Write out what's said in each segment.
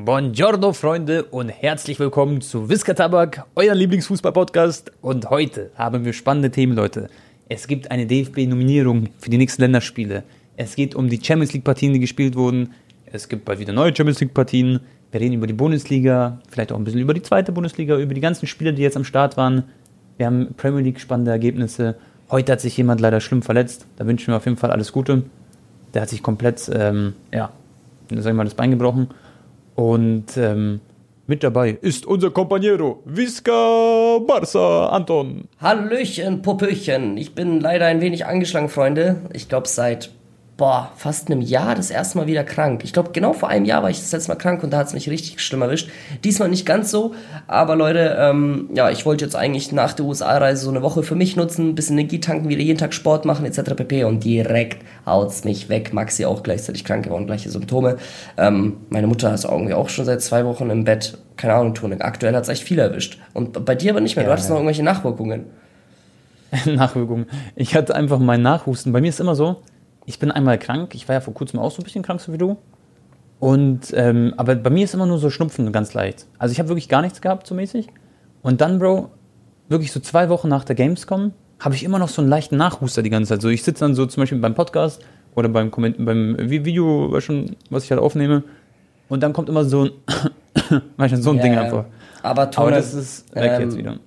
Buongiorno, Freunde, und herzlich willkommen zu Whisker Tabak, euer Lieblingsfußball-Podcast. Und heute haben wir spannende Themen, Leute. Es gibt eine DFB-Nominierung für die nächsten Länderspiele. Es geht um die Champions League-Partien, die gespielt wurden. Es gibt bald wieder neue Champions League-Partien. Wir reden über die Bundesliga, vielleicht auch ein bisschen über die zweite Bundesliga, über die ganzen Spieler, die jetzt am Start waren. Wir haben Premier League spannende Ergebnisse. Heute hat sich jemand leider schlimm verletzt. Da wünschen wir auf jeden Fall alles Gute. Der hat sich komplett, ähm, ja, sag ich mal, das Bein gebrochen. Und ähm, mit dabei ist unser Companiero Visca Barca Anton. Hallöchen, Popöchen. Ich bin leider ein wenig angeschlagen, Freunde. Ich glaube, seit boah, fast einem Jahr das erste Mal wieder krank. Ich glaube, genau vor einem Jahr war ich das letzte Mal krank und da hat es mich richtig schlimm erwischt. Diesmal nicht ganz so, aber Leute, ähm, ja, ich wollte jetzt eigentlich nach der USA-Reise so eine Woche für mich nutzen, bisschen Energie tanken, wieder jeden Tag Sport machen etc. pp. Und direkt haut's mich weg. Maxi auch gleichzeitig krank geworden, gleiche Symptome. Ähm, meine Mutter ist irgendwie auch schon seit zwei Wochen im Bett. Keine Ahnung, Tone. Aktuell hat's echt viel erwischt. Und bei dir aber nicht mehr. Ja, du hattest ja. noch irgendwelche Nachwirkungen. Nachwirkungen. Ich hatte einfach meinen Nachhusten. Bei mir ist immer so, ich bin einmal krank. Ich war ja vor kurzem auch so ein bisschen krank, so wie du. Und, ähm, aber bei mir ist immer nur so Schnupfen ganz leicht. Also ich habe wirklich gar nichts gehabt, so mäßig. Und dann, Bro, wirklich so zwei Wochen nach der Gamescom, habe ich immer noch so einen leichten Nachhuster die ganze Zeit. So, ich sitze dann so zum Beispiel beim Podcast oder beim, Comment beim Video, was ich halt aufnehme. Und dann kommt immer so ein, manchmal so ein ja, Ding einfach. Aber, Tone, aber das ist weg ähm, jetzt wieder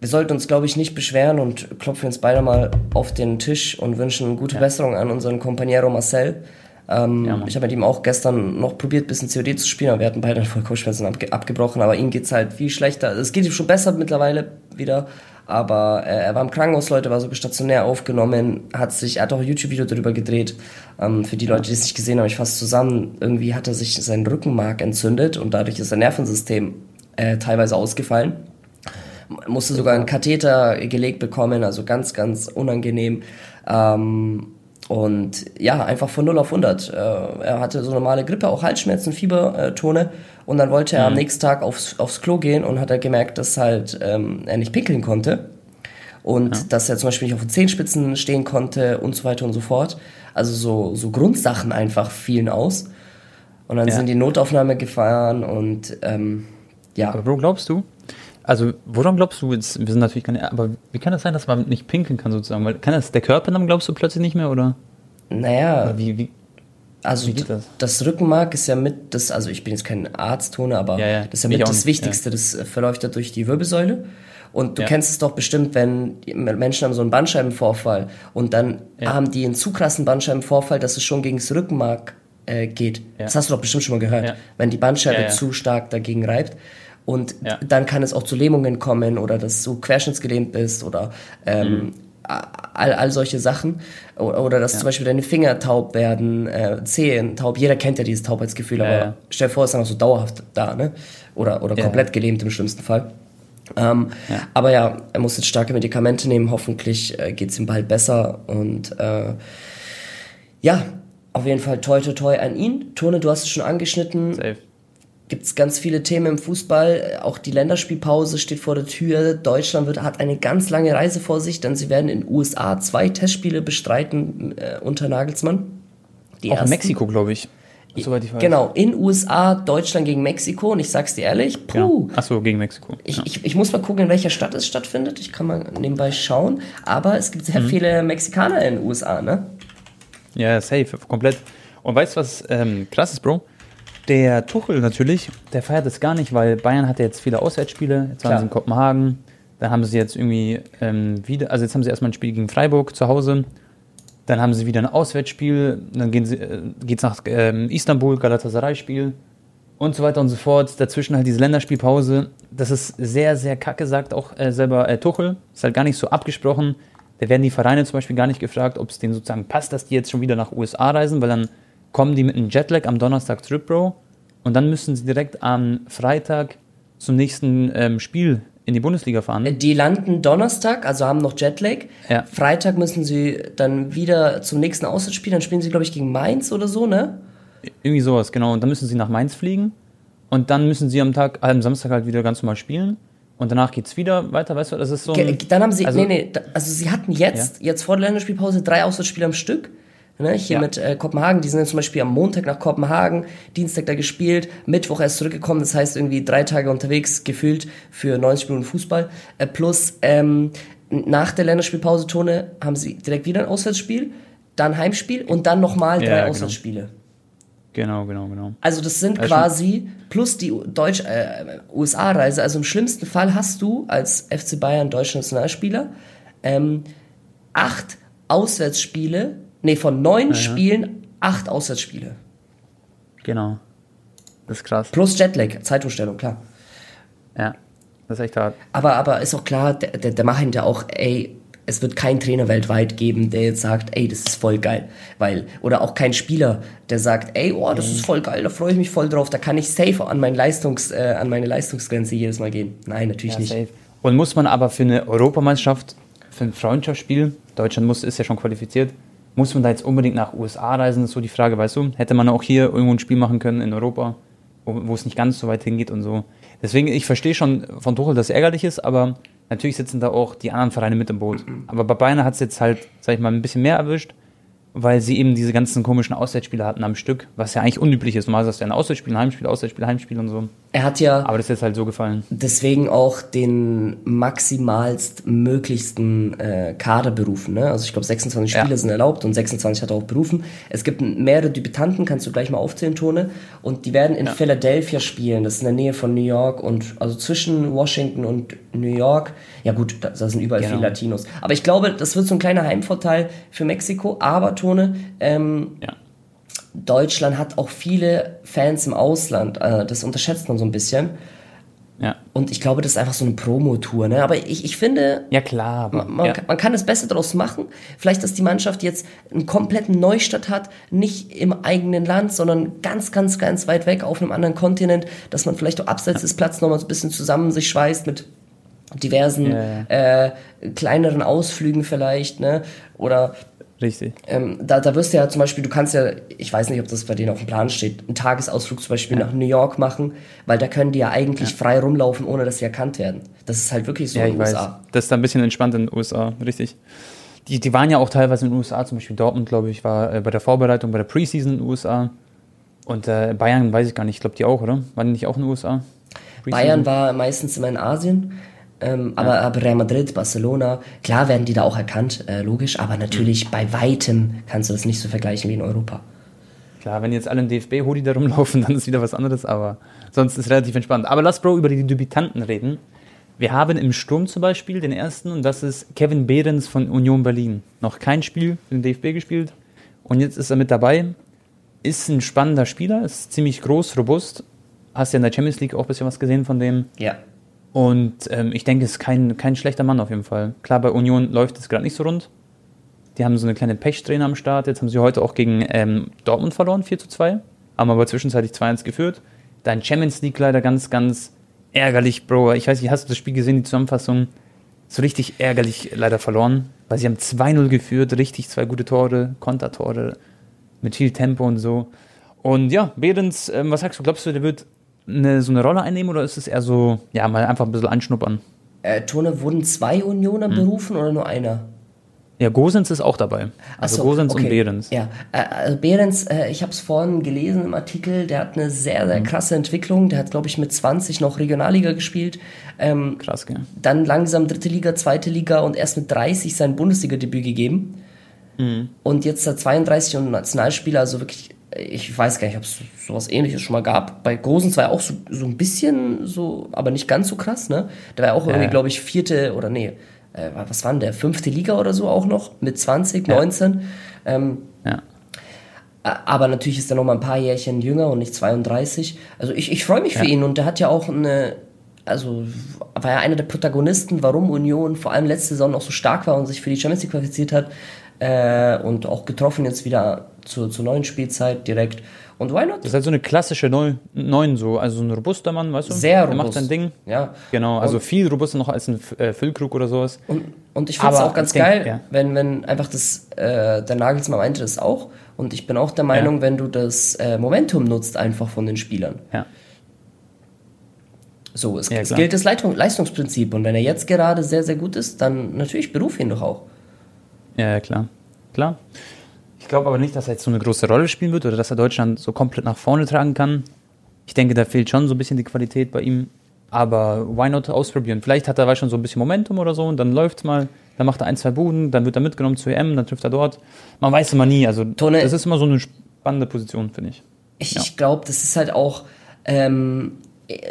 wir sollten uns, glaube ich, nicht beschweren und klopfen uns beide mal auf den Tisch und wünschen gute ja. Besserung an unseren Companiero Marcel. Ähm, ja, ich habe mit ihm auch gestern noch probiert, ein bisschen COD zu spielen, aber wir hatten beide voll Kopfschmerzen abge abgebrochen, aber ihm geht's halt viel schlechter. Es geht ihm schon besser mittlerweile wieder, aber äh, er war im Krankenhaus, Leute, war so stationär aufgenommen, hat sich, er hat auch ein YouTube-Video darüber gedreht. Ähm, für die Leute, die es nicht gesehen haben, ich fasse zusammen, irgendwie hat er sich sein Rückenmark entzündet und dadurch ist sein Nervensystem äh, teilweise ausgefallen musste sogar einen Katheter gelegt bekommen, also ganz, ganz unangenehm. Ähm, und ja, einfach von 0 auf 100. Äh, er hatte so normale Grippe, auch Halsschmerzen, Fiebertone. Und dann wollte er mhm. am nächsten Tag aufs, aufs Klo gehen und hat er gemerkt, dass halt ähm, er nicht pinkeln konnte. Und ja. dass er zum Beispiel nicht auf den Zehenspitzen stehen konnte und so weiter und so fort. Also so, so Grundsachen einfach fielen aus. Und dann ja. sind die Notaufnahme gefahren und ähm, ja. Aber Bro, glaubst du, also, woran glaubst du jetzt, wir sind natürlich keine, aber wie kann das sein, dass man nicht pinkeln kann sozusagen? Weil kann das der Körper dann, glaubst du, plötzlich nicht mehr, oder? Naja. Oder wie, wie, also wie das? das? Rückenmark ist ja mit, das, also ich bin jetzt kein Arzttone, aber ja, ja, das ist ja mit das Wichtigste, ja. das verläuft ja durch die Wirbelsäule. Und du kennst es doch bestimmt, wenn Menschen haben so einen Bandscheibenvorfall und dann haben die einen zu krassen Bandscheibenvorfall, dass es schon gegen das Rückenmark äh, geht. Das hast du doch bestimmt schon mal gehört. Wenn die Bandscheibe zu stark dagegen reibt. Und ja. dann kann es auch zu Lähmungen kommen oder dass du querschnittsgelähmt bist oder ähm, mhm. all, all solche Sachen. Oder, dass ja. zum Beispiel deine Finger taub werden, äh, Zehen taub. Jeder kennt ja dieses Taubheitsgefühl, aber ja, stell dir vor, es ist dann auch so dauerhaft da, ne? Oder, oder komplett gelähmt im schlimmsten Fall. Ähm. Aber ja, er muss jetzt starke Medikamente nehmen. Hoffentlich äh, geht es ihm bald besser. Und äh, ja, auf jeden Fall toi toi toi an ihn. Tone, du hast es schon angeschnitten. Safe gibt es ganz viele Themen im Fußball. Auch die Länderspielpause steht vor der Tür. Deutschland wird, hat eine ganz lange Reise vor sich, denn sie werden in den USA zwei Testspiele bestreiten äh, unter Nagelsmann. Die auch ersten. Mexiko, glaube ich. Soweit ich weiß. Genau, in USA, Deutschland gegen Mexiko. Und ich sag's dir ehrlich, puh. Ja. Achso, gegen Mexiko. Ich, ja. ich, ich muss mal gucken, in welcher Stadt es stattfindet. Ich kann mal nebenbei schauen. Aber es gibt sehr mhm. viele Mexikaner in den USA, ne? Ja, safe, komplett. Und weißt du, was ähm, krass ist, Bro? Der Tuchel natürlich, der feiert es gar nicht, weil Bayern hatte jetzt viele Auswärtsspiele. Jetzt waren Klar. sie in Kopenhagen. Dann haben sie jetzt irgendwie ähm, wieder, also jetzt haben sie erstmal ein Spiel gegen Freiburg zu Hause. Dann haben sie wieder ein Auswärtsspiel. Dann gehen sie, äh, geht's nach ähm, Istanbul, Galatasaray-Spiel und so weiter und so fort. Dazwischen halt diese Länderspielpause. Das ist sehr, sehr kacke, sagt auch äh, selber äh, Tuchel. Ist halt gar nicht so abgesprochen. Da werden die Vereine zum Beispiel gar nicht gefragt, ob es denen sozusagen passt, dass die jetzt schon wieder nach USA reisen, weil dann kommen die mit einem Jetlag am Donnerstag zurück, Bro. Und dann müssen sie direkt am Freitag zum nächsten ähm, Spiel in die Bundesliga fahren. Äh, die landen Donnerstag, also haben noch Jetlag. Ja. Freitag müssen sie dann wieder zum nächsten Auswärtsspiel. Dann spielen sie, glaube ich, gegen Mainz oder so, ne? Irgendwie sowas, genau. Und dann müssen sie nach Mainz fliegen. Und dann müssen sie am Tag, am Samstag halt wieder ganz normal spielen. Und danach geht's wieder weiter, weißt du, das ist so. Ein, dann haben sie, also, nee, nee, also sie hatten jetzt, ja? jetzt vor der Länderspielpause drei Auswärtsspiele am Stück Ne, hier ja. mit äh, Kopenhagen, die sind dann zum Beispiel am Montag nach Kopenhagen, Dienstag da gespielt, Mittwoch erst zurückgekommen, das heißt irgendwie drei Tage unterwegs gefühlt für 90 Minuten Fußball. Äh, plus ähm, nach der Länderspielpause Tone haben sie direkt wieder ein Auswärtsspiel, dann Heimspiel und dann nochmal drei ja, genau. Auswärtsspiele. Genau, genau, genau. Also das sind also quasi plus die Deutsch äh, USA-Reise. Also im schlimmsten Fall hast du als FC Bayern deutscher Nationalspieler ähm, acht Auswärtsspiele Nee, von neun ja, Spielen acht Auswärtsspiele. Genau. Das ist krass. Plus Jetlag, Zeitumstellung, klar. Ja, das ist echt hart. Aber, aber ist auch klar, der, der, der macht ja auch, ey, es wird keinen Trainer weltweit geben, der jetzt sagt, ey, das ist voll geil. Weil, oder auch kein Spieler, der sagt, ey, oh, das ist voll geil, da freue ich mich voll drauf, da kann ich safe an, mein Leistungs, äh, an meine Leistungsgrenze jedes Mal gehen. Nein, natürlich ja, nicht. Safe. Und muss man aber für eine Europameisterschaft, für ein Freundschaftsspiel, Deutschland muss, ist ja schon qualifiziert, muss man da jetzt unbedingt nach USA reisen? Das ist so die Frage, weißt du? Hätte man auch hier irgendwo ein Spiel machen können in Europa, wo, es nicht ganz so weit hingeht und so. Deswegen, ich verstehe schon von Tuchel, dass es ärgerlich ist, aber natürlich sitzen da auch die anderen Vereine mit im Boot. Aber bei Bayern hat es jetzt halt, sag ich mal, ein bisschen mehr erwischt weil sie eben diese ganzen komischen Auswärtsspiele hatten am Stück, was ja eigentlich unüblich ist. Normalerweise hast du ja ein Auswärtsspiel, ein Heimspiel, Auswärtsspiel, Heimspiel und so. Er hat ja. Aber das ist jetzt halt so gefallen. Deswegen auch den maximalst möglichsten äh, Kader berufen. Ne? Also ich glaube 26 Spiele ja. sind erlaubt und 26 hat er auch berufen. Es gibt mehrere Debütanten, kannst du gleich mal aufzählen, Tone. Und die werden in ja. Philadelphia spielen. Das ist in der Nähe von New York und also zwischen Washington und New York. Ja gut, da, da sind überall genau. viele Latinos. Aber ich glaube, das wird so ein kleiner Heimvorteil für Mexiko. Aber Tone, ähm, ja. Deutschland hat auch viele Fans im Ausland. Äh, das unterschätzt man so ein bisschen. Ja. Und ich glaube, das ist einfach so eine Promotour. Ne? Aber ich, ich finde, ja klar, man, man, ja. man kann das Beste daraus machen. Vielleicht, dass die Mannschaft jetzt einen kompletten Neustadt hat, nicht im eigenen Land, sondern ganz, ganz, ganz weit weg auf einem anderen Kontinent, dass man vielleicht auch abseits des Platzes nochmal so ein bisschen zusammen sich schweißt mit diversen ja, ja. Äh, kleineren Ausflügen vielleicht, ne? Oder Richtig. Ähm, da, da wirst du ja zum Beispiel, du kannst ja, ich weiß nicht, ob das bei denen auf dem Plan steht, einen Tagesausflug zum Beispiel ja. nach New York machen, weil da können die ja eigentlich ja. frei rumlaufen, ohne dass sie erkannt werden. Das ist halt wirklich so ja, in den USA. Weiß. Das ist da ein bisschen entspannt in den USA, richtig. Die, die waren ja auch teilweise in den USA, zum Beispiel Dortmund, glaube ich, war äh, bei der Vorbereitung, bei der Preseason in den USA. Und äh, Bayern weiß ich gar nicht, ich glaube die auch, oder? Waren die nicht auch in den USA? Bayern war meistens immer in Asien. Ähm, ja. aber, aber Real Madrid, Barcelona, klar werden die da auch erkannt, äh, logisch, aber natürlich mhm. bei weitem kannst du das nicht so vergleichen wie in Europa. Klar, wenn jetzt alle im DFB-Hoodie da rumlaufen, dann ist wieder was anderes, aber sonst ist es relativ entspannt. Aber lass Bro über die Debütanten reden. Wir haben im Sturm zum Beispiel den ersten und das ist Kevin Behrens von Union Berlin. Noch kein Spiel für den DFB gespielt und jetzt ist er mit dabei. Ist ein spannender Spieler, ist ziemlich groß, robust. Hast ja in der Champions League auch ein bisschen was gesehen von dem. Ja. Und ähm, ich denke, es ist kein, kein schlechter Mann auf jeden Fall. Klar, bei Union läuft es gerade nicht so rund. Die haben so eine kleine Pechsträhne am Start. Jetzt haben sie heute auch gegen ähm, Dortmund verloren, 4 zu 2. Haben aber zwischenzeitlich 2-1 geführt. Dein Champions League leider ganz, ganz ärgerlich, Bro. Ich weiß nicht, hast du das Spiel gesehen, die Zusammenfassung? So richtig ärgerlich leider verloren, weil sie haben 2-0 geführt, richtig zwei gute Tore, Kontertore mit viel Tempo und so. Und ja, Behrens, ähm, was sagst du, glaubst du, der wird eine, so eine Rolle einnehmen oder ist es eher so, ja, mal einfach ein bisschen anschnuppern? Äh, Tone, wurden zwei Unioner hm. berufen oder nur einer? Ja, Gosens ist auch dabei. Also so, Gosens okay. und Behrens. Ja, äh, also Behrens, äh, ich habe es vorhin gelesen im Artikel, der hat eine sehr, sehr mhm. krasse Entwicklung. Der hat, glaube ich, mit 20 noch Regionalliga gespielt. Ähm, Krass, gell? Dann langsam dritte Liga, zweite Liga und erst mit 30 sein Bundesliga-Debüt gegeben. Mhm. Und jetzt hat 32 und Nationalspieler, also wirklich ich weiß gar nicht, ob es sowas ähnliches schon mal gab. Bei Gosens war ja auch so, so ein bisschen so, aber nicht ganz so krass, ne? Da war ja auch irgendwie, ja. glaube ich, vierte oder nee, äh, was war denn der? Fünfte Liga oder so auch noch mit 20, ja. 19. Ähm, ja. Aber natürlich ist er noch mal ein paar Jährchen jünger und nicht 32. Also ich, ich freue mich für ihn und der hat ja auch eine, also war ja einer der Protagonisten, warum Union vor allem letzte Saison noch so stark war und sich für die Champions League qualifiziert hat äh, und auch getroffen jetzt wieder zur, zur neuen Spielzeit direkt. Und why not? Das ist halt so eine klassische Neun, so, also so ein robuster Mann, weißt du? Sehr robust. Der macht sein Ding. Ja. Genau, also und viel robuster noch als ein äh, Füllkrug oder sowas. Und, und ich finde es auch ganz geil, ja. wenn, wenn einfach das, äh, der Nagelsmann meinte das auch. Und ich bin auch der Meinung, ja. wenn du das äh, Momentum nutzt einfach von den Spielern. Ja. So, es, ja, es gilt das Leistungsprinzip. Und wenn er jetzt gerade sehr, sehr gut ist, dann natürlich beruf ihn doch auch. Ja, klar. Klar Ich glaube aber nicht, dass er jetzt so eine große Rolle spielen wird oder dass er Deutschland so komplett nach vorne tragen kann. Ich denke, da fehlt schon so ein bisschen die Qualität bei ihm. Aber why not ausprobieren? Vielleicht hat er schon so ein bisschen Momentum oder so und dann läuft mal. Dann macht er ein, zwei Buden, dann wird er mitgenommen zur EM, dann trifft er dort. Man weiß immer nie. Also, Tone, das ist immer so eine spannende Position, finde ich. Ich, ja. ich glaube, das ist halt auch. Ähm,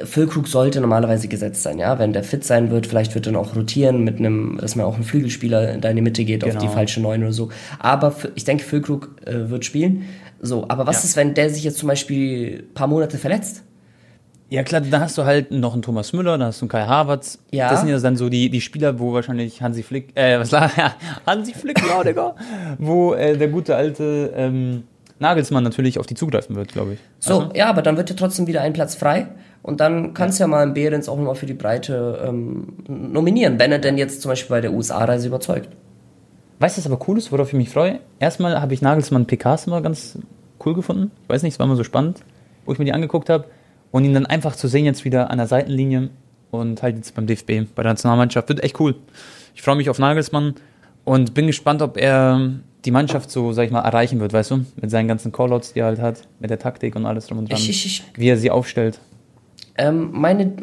Füllkrug sollte normalerweise gesetzt sein, ja. Wenn der fit sein wird, vielleicht wird er dann auch rotieren mit einem, dass man auch einen Flügelspieler in deine Mitte geht, genau. auf die genau. falsche Neun oder so. Aber ich denke, Füllkrug äh, wird spielen. So, aber was ja. ist, wenn der sich jetzt zum Beispiel ein paar Monate verletzt? Ja, klar, da hast du halt noch einen Thomas Müller, da hast du einen Kai Havertz. Ja. Das sind ja dann so die, die Spieler, wo wahrscheinlich Hansi Flick, äh, was war, ja, Hansi Flick, ja, Digga, wo äh, der gute alte ähm, Nagelsmann natürlich auf die zugreifen wird, glaube ich. So, also? ja, aber dann wird ja trotzdem wieder ein Platz frei. Und dann kannst du ja. ja mal einen Behrens auch nochmal für die Breite ähm, nominieren, wenn er denn jetzt zum Beispiel bei der USA-Reise überzeugt. Weißt du, was aber cool ist, worauf ich mich freue? Erstmal habe ich Nagelsmann PKs immer ganz cool gefunden. Ich weiß nicht, es war immer so spannend, wo ich mir die angeguckt habe. Und ihn dann einfach zu sehen jetzt wieder an der Seitenlinie und halt jetzt beim DFB, bei der Nationalmannschaft, wird echt cool. Ich freue mich auf Nagelsmann und bin gespannt, ob er die Mannschaft so, sag ich mal, erreichen wird, weißt du? Mit seinen ganzen Callouts, die er halt hat, mit der Taktik und alles drum und dran. Ich, ich, ich, wie er sie aufstellt. Ähm, meine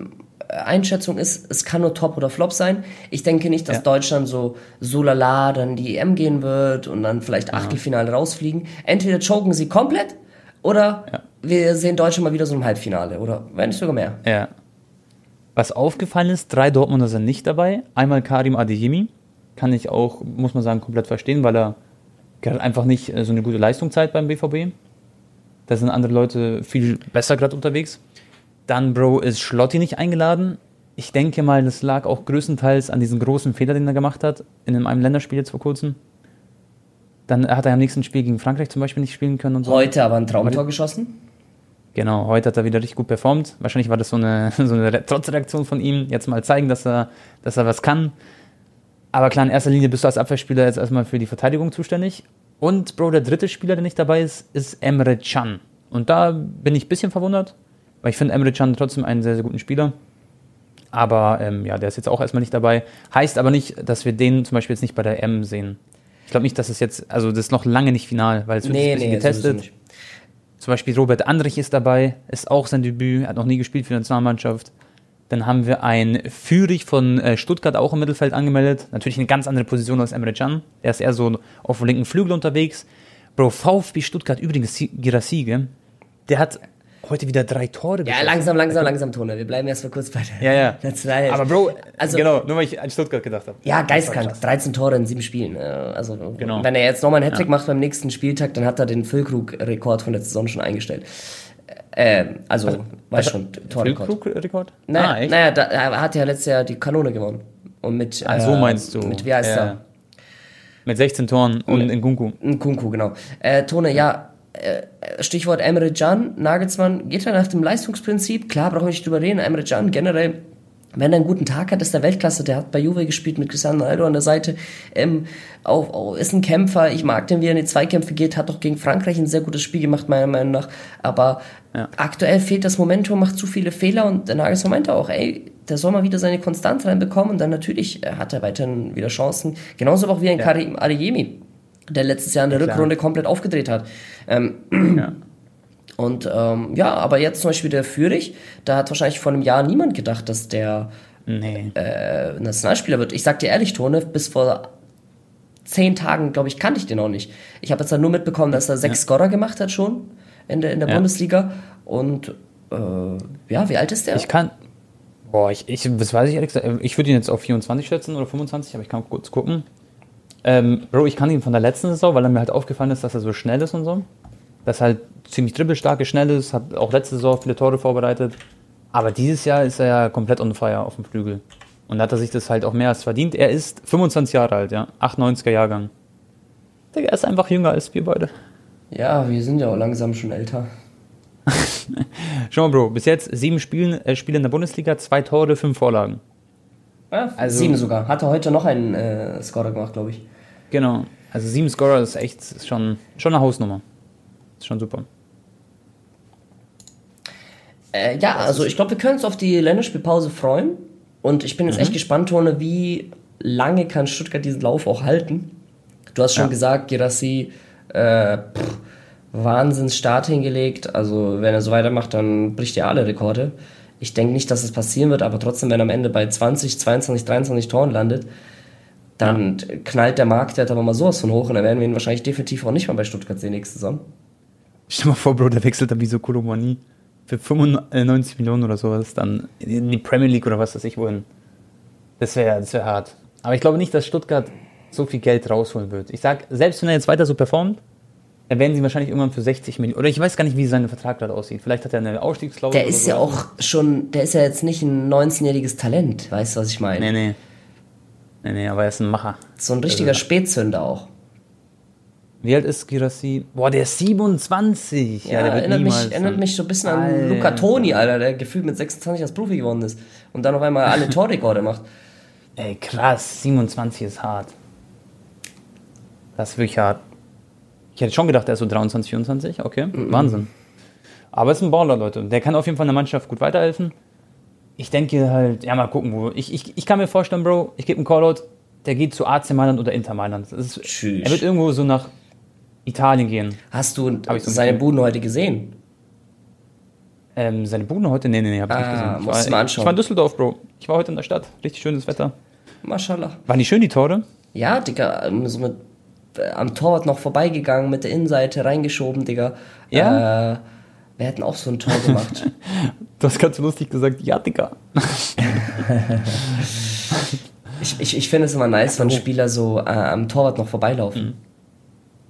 Einschätzung ist, es kann nur Top oder Flop sein. Ich denke nicht, dass ja. Deutschland so, so lala dann die EM gehen wird und dann vielleicht Achtelfinale rausfliegen. Entweder choken sie komplett oder ja. wir sehen Deutschland mal wieder so im Halbfinale oder wenn nicht sogar mehr. Ja. Was aufgefallen ist, drei Dortmunder sind nicht dabei. Einmal Karim Adeyemi, kann ich auch, muss man sagen, komplett verstehen, weil er gerade einfach nicht äh, so eine gute Leistung zeigt beim BVB. Da sind andere Leute viel besser gerade unterwegs. Dann, Bro, ist Schlotti nicht eingeladen. Ich denke mal, das lag auch größtenteils an diesem großen Fehler, den er gemacht hat, in einem Länderspiel jetzt vor kurzem. Dann hat er am nächsten Spiel gegen Frankreich zum Beispiel nicht spielen können und so. Heute aber ein Traumtor geschossen. Genau, heute hat er wieder richtig gut performt. Wahrscheinlich war das so eine, so eine Trotzreaktion von ihm. Jetzt mal zeigen, dass er, dass er was kann. Aber klar, in erster Linie bist du als Abwehrspieler jetzt erstmal für die Verteidigung zuständig. Und Bro, der dritte Spieler, der nicht dabei ist, ist Emre Can. Und da bin ich ein bisschen verwundert. Weil ich finde Emre Can trotzdem einen sehr, sehr guten Spieler. Aber ähm, ja, der ist jetzt auch erstmal nicht dabei. Heißt aber nicht, dass wir den zum Beispiel jetzt nicht bei der M sehen. Ich glaube nicht, dass es jetzt, also das ist noch lange nicht final, weil es wird nee, ein bisschen nee, getestet. Zum Beispiel Robert Andrich ist dabei, ist auch sein Debüt, hat noch nie gespielt für die Nationalmannschaft. Dann haben wir einen Führig von äh, Stuttgart auch im Mittelfeld angemeldet. Natürlich eine ganz andere Position als Emre Can. Er ist eher so auf dem linken Flügel unterwegs. Bro, VfB Stuttgart übrigens, Girassi, der hat heute wieder drei Tore Ja, langsam, langsam, langsam, Tone. Wir bleiben erstmal kurz bei der ja, ja. National. Aber Bro, also, genau, nur weil ich an Stuttgart gedacht habe. Ja, geistkrank. 13 Tore in sieben Spielen. Äh, also, genau. wenn er jetzt nochmal einen Hattrick ja. macht beim nächsten Spieltag, dann hat er den Füllkrug-Rekord von der Saison schon eingestellt. Äh, also, was, weiß schon, Torrekord. Füllkrug-Rekord? Naja, ah, echt? naja da, er hat ja letztes Jahr die Kanone gewonnen. Und mit, Ach, so äh, meinst du. Mit, wie heißt ja. er? Mit 16 Toren und in Kunku. In Kunku, genau. Äh, Tone, ja, Stichwort Emre Can, Nagelsmann, geht er nach dem Leistungsprinzip? Klar, brauchen wir nicht drüber reden. Emre Can generell, wenn er einen guten Tag hat, ist der Weltklasse. Der hat bei Juve gespielt mit Cristiano Ronaldo an der Seite. Ähm, auch, auch, ist ein Kämpfer. Ich mag den, wie er in die Zweikämpfe geht. Hat doch gegen Frankreich ein sehr gutes Spiel gemacht, meiner Meinung nach. Aber ja. aktuell fehlt das Momentum, macht zu viele Fehler und der Nagelsmann meinte auch, ey, der soll mal wieder seine Konstanz reinbekommen und dann natürlich äh, hat er weiterhin wieder Chancen. Genauso auch wie ein ja. Karim Adeyemi der letztes Jahr in der ja, Rückrunde komplett aufgedreht hat. Ähm, ja. Und ähm, ja, aber jetzt zum Beispiel der Fürich, da hat wahrscheinlich vor einem Jahr niemand gedacht, dass der nee. äh, Nationalspieler wird. Ich sag dir ehrlich, Tone, bis vor zehn Tagen, glaube ich, kannte ich den auch nicht. Ich habe jetzt dann nur mitbekommen, dass er sechs ja. Scorer gemacht hat schon in der, in der ja. Bundesliga. Und äh, ja, wie alt ist der? Ich kann. Boah, ich, ich, das weiß ich ehrlich gesagt. Ich würde ihn jetzt auf 24 schätzen oder 25, aber ich kann kurz gucken. Ähm, Bro, ich kann ihn von der letzten Saison, weil er mir halt aufgefallen ist, dass er so schnell ist und so. Dass er halt ziemlich dribbelstark schnell ist, hat auch letzte Saison viele Tore vorbereitet. Aber dieses Jahr ist er ja komplett on fire auf dem Flügel. Und da hat er sich das halt auch mehr als verdient. Er ist 25 Jahre alt, ja. 98er Jahrgang. er ist einfach jünger als wir beide. Ja, wir sind ja auch langsam schon älter. Schau mal, Bro, bis jetzt sieben Spielen, äh, Spiele in der Bundesliga, zwei Tore, fünf Vorlagen. Ja, also, sieben sogar. Hatte heute noch einen äh, Scorer gemacht, glaube ich. Genau. Also sieben Scorer ist echt ist schon, schon eine Hausnummer. Ist schon super. Äh, ja, also ich glaube, wir können uns auf die Länderspielpause freuen. Und ich bin jetzt mhm. echt gespannt, Tone, wie lange kann Stuttgart diesen Lauf auch halten? Du hast schon ja. gesagt, Gerassi Äh, pff, Wahnsinnsstart hingelegt. Also wenn er so weitermacht, dann bricht er alle Rekorde. Ich denke nicht, dass es passieren wird, aber trotzdem, wenn er am Ende bei 20, 22, 23 Toren landet, dann ja. knallt der Marktwert aber mal sowas von hoch und dann werden wir ihn wahrscheinlich definitiv auch nicht mal bei Stuttgart sehen nächste Saison. Stell dir mal vor, Bro, der wechselt dann wie so Kolomani für 95 Millionen oder sowas dann in die Premier League oder was weiß ich wohin. Das wäre das wär hart. Aber ich glaube nicht, dass Stuttgart so viel Geld rausholen wird. Ich sag, selbst wenn er jetzt weiter so performt, dann werden sie wahrscheinlich irgendwann für 60 Millionen. Oder ich weiß gar nicht, wie sein Vertrag gerade aussieht. Vielleicht hat er eine Ausstiegsklausel. Der ist ja auch schon, der ist ja jetzt nicht ein 19-jähriges Talent, weißt du, was ich meine? Nee, nee. Nee, nee, aber er ist ein Macher. So ein richtiger also, Spätzünder auch. Wie alt ist Girassi? Boah, der ist 27. Ja, ja der erinnert, mich, erinnert mich so ein bisschen Alter. an Luca Toni, Alter, der gefühlt mit 26 als Profi geworden ist und dann auf einmal alle Torrekorde macht. Ey, krass, 27 ist hart. Das ist wirklich hart. Ich hätte schon gedacht, er ist so 23, 24. Okay, mhm. Wahnsinn. Aber es ist ein Baller, Leute. Der kann auf jeden Fall der Mannschaft gut weiterhelfen. Ich denke halt, ja, mal gucken, wo. Ich, ich, ich kann mir vorstellen, Bro, ich gebe einen Callout, der geht zu AC Mailand oder Inter Mailand. Ist, er wird irgendwo so nach Italien gehen. Hast du so seine Buden heute gesehen? Ähm, seine Buden heute? Nee, nee, nee, hab ich ah, nicht gesehen. Ich war, mal anschauen. ich war in Düsseldorf, Bro. Ich war heute in der Stadt. Richtig schönes Wetter. Maschallah. Waren die schön, die Tore? Ja, Digga, ähm, so mit äh, am Torwart noch vorbeigegangen, mit der Innenseite reingeschoben, Digga. Ja. Äh, wir hätten auch so ein Tor gemacht. du hast ganz lustig gesagt, ja, Digga. ich ich, ich finde es immer nice, wenn Spieler so äh, am Torwart noch vorbeilaufen. Mhm.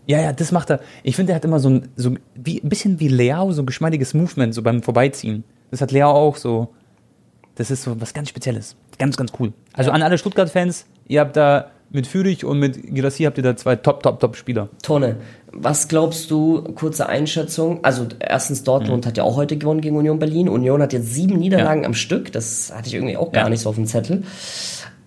Ja, ja, das macht er. Ich finde, er hat immer so ein, so wie, ein bisschen wie Leao, so ein geschmeidiges Movement, so beim Vorbeiziehen. Das hat Leao auch so. Das ist so was ganz Spezielles. Ganz, ganz cool. Also an alle Stuttgart-Fans, ihr habt da mit Fürich und mit Girassi habt ihr da zwei Top, Top, Top Spieler. Tone, was glaubst du, kurze Einschätzung? Also erstens, Dortmund mhm. hat ja auch heute gewonnen gegen Union Berlin. Union hat jetzt sieben Niederlagen ja. am Stück. Das hatte ich irgendwie auch gar ja. nicht so auf dem Zettel.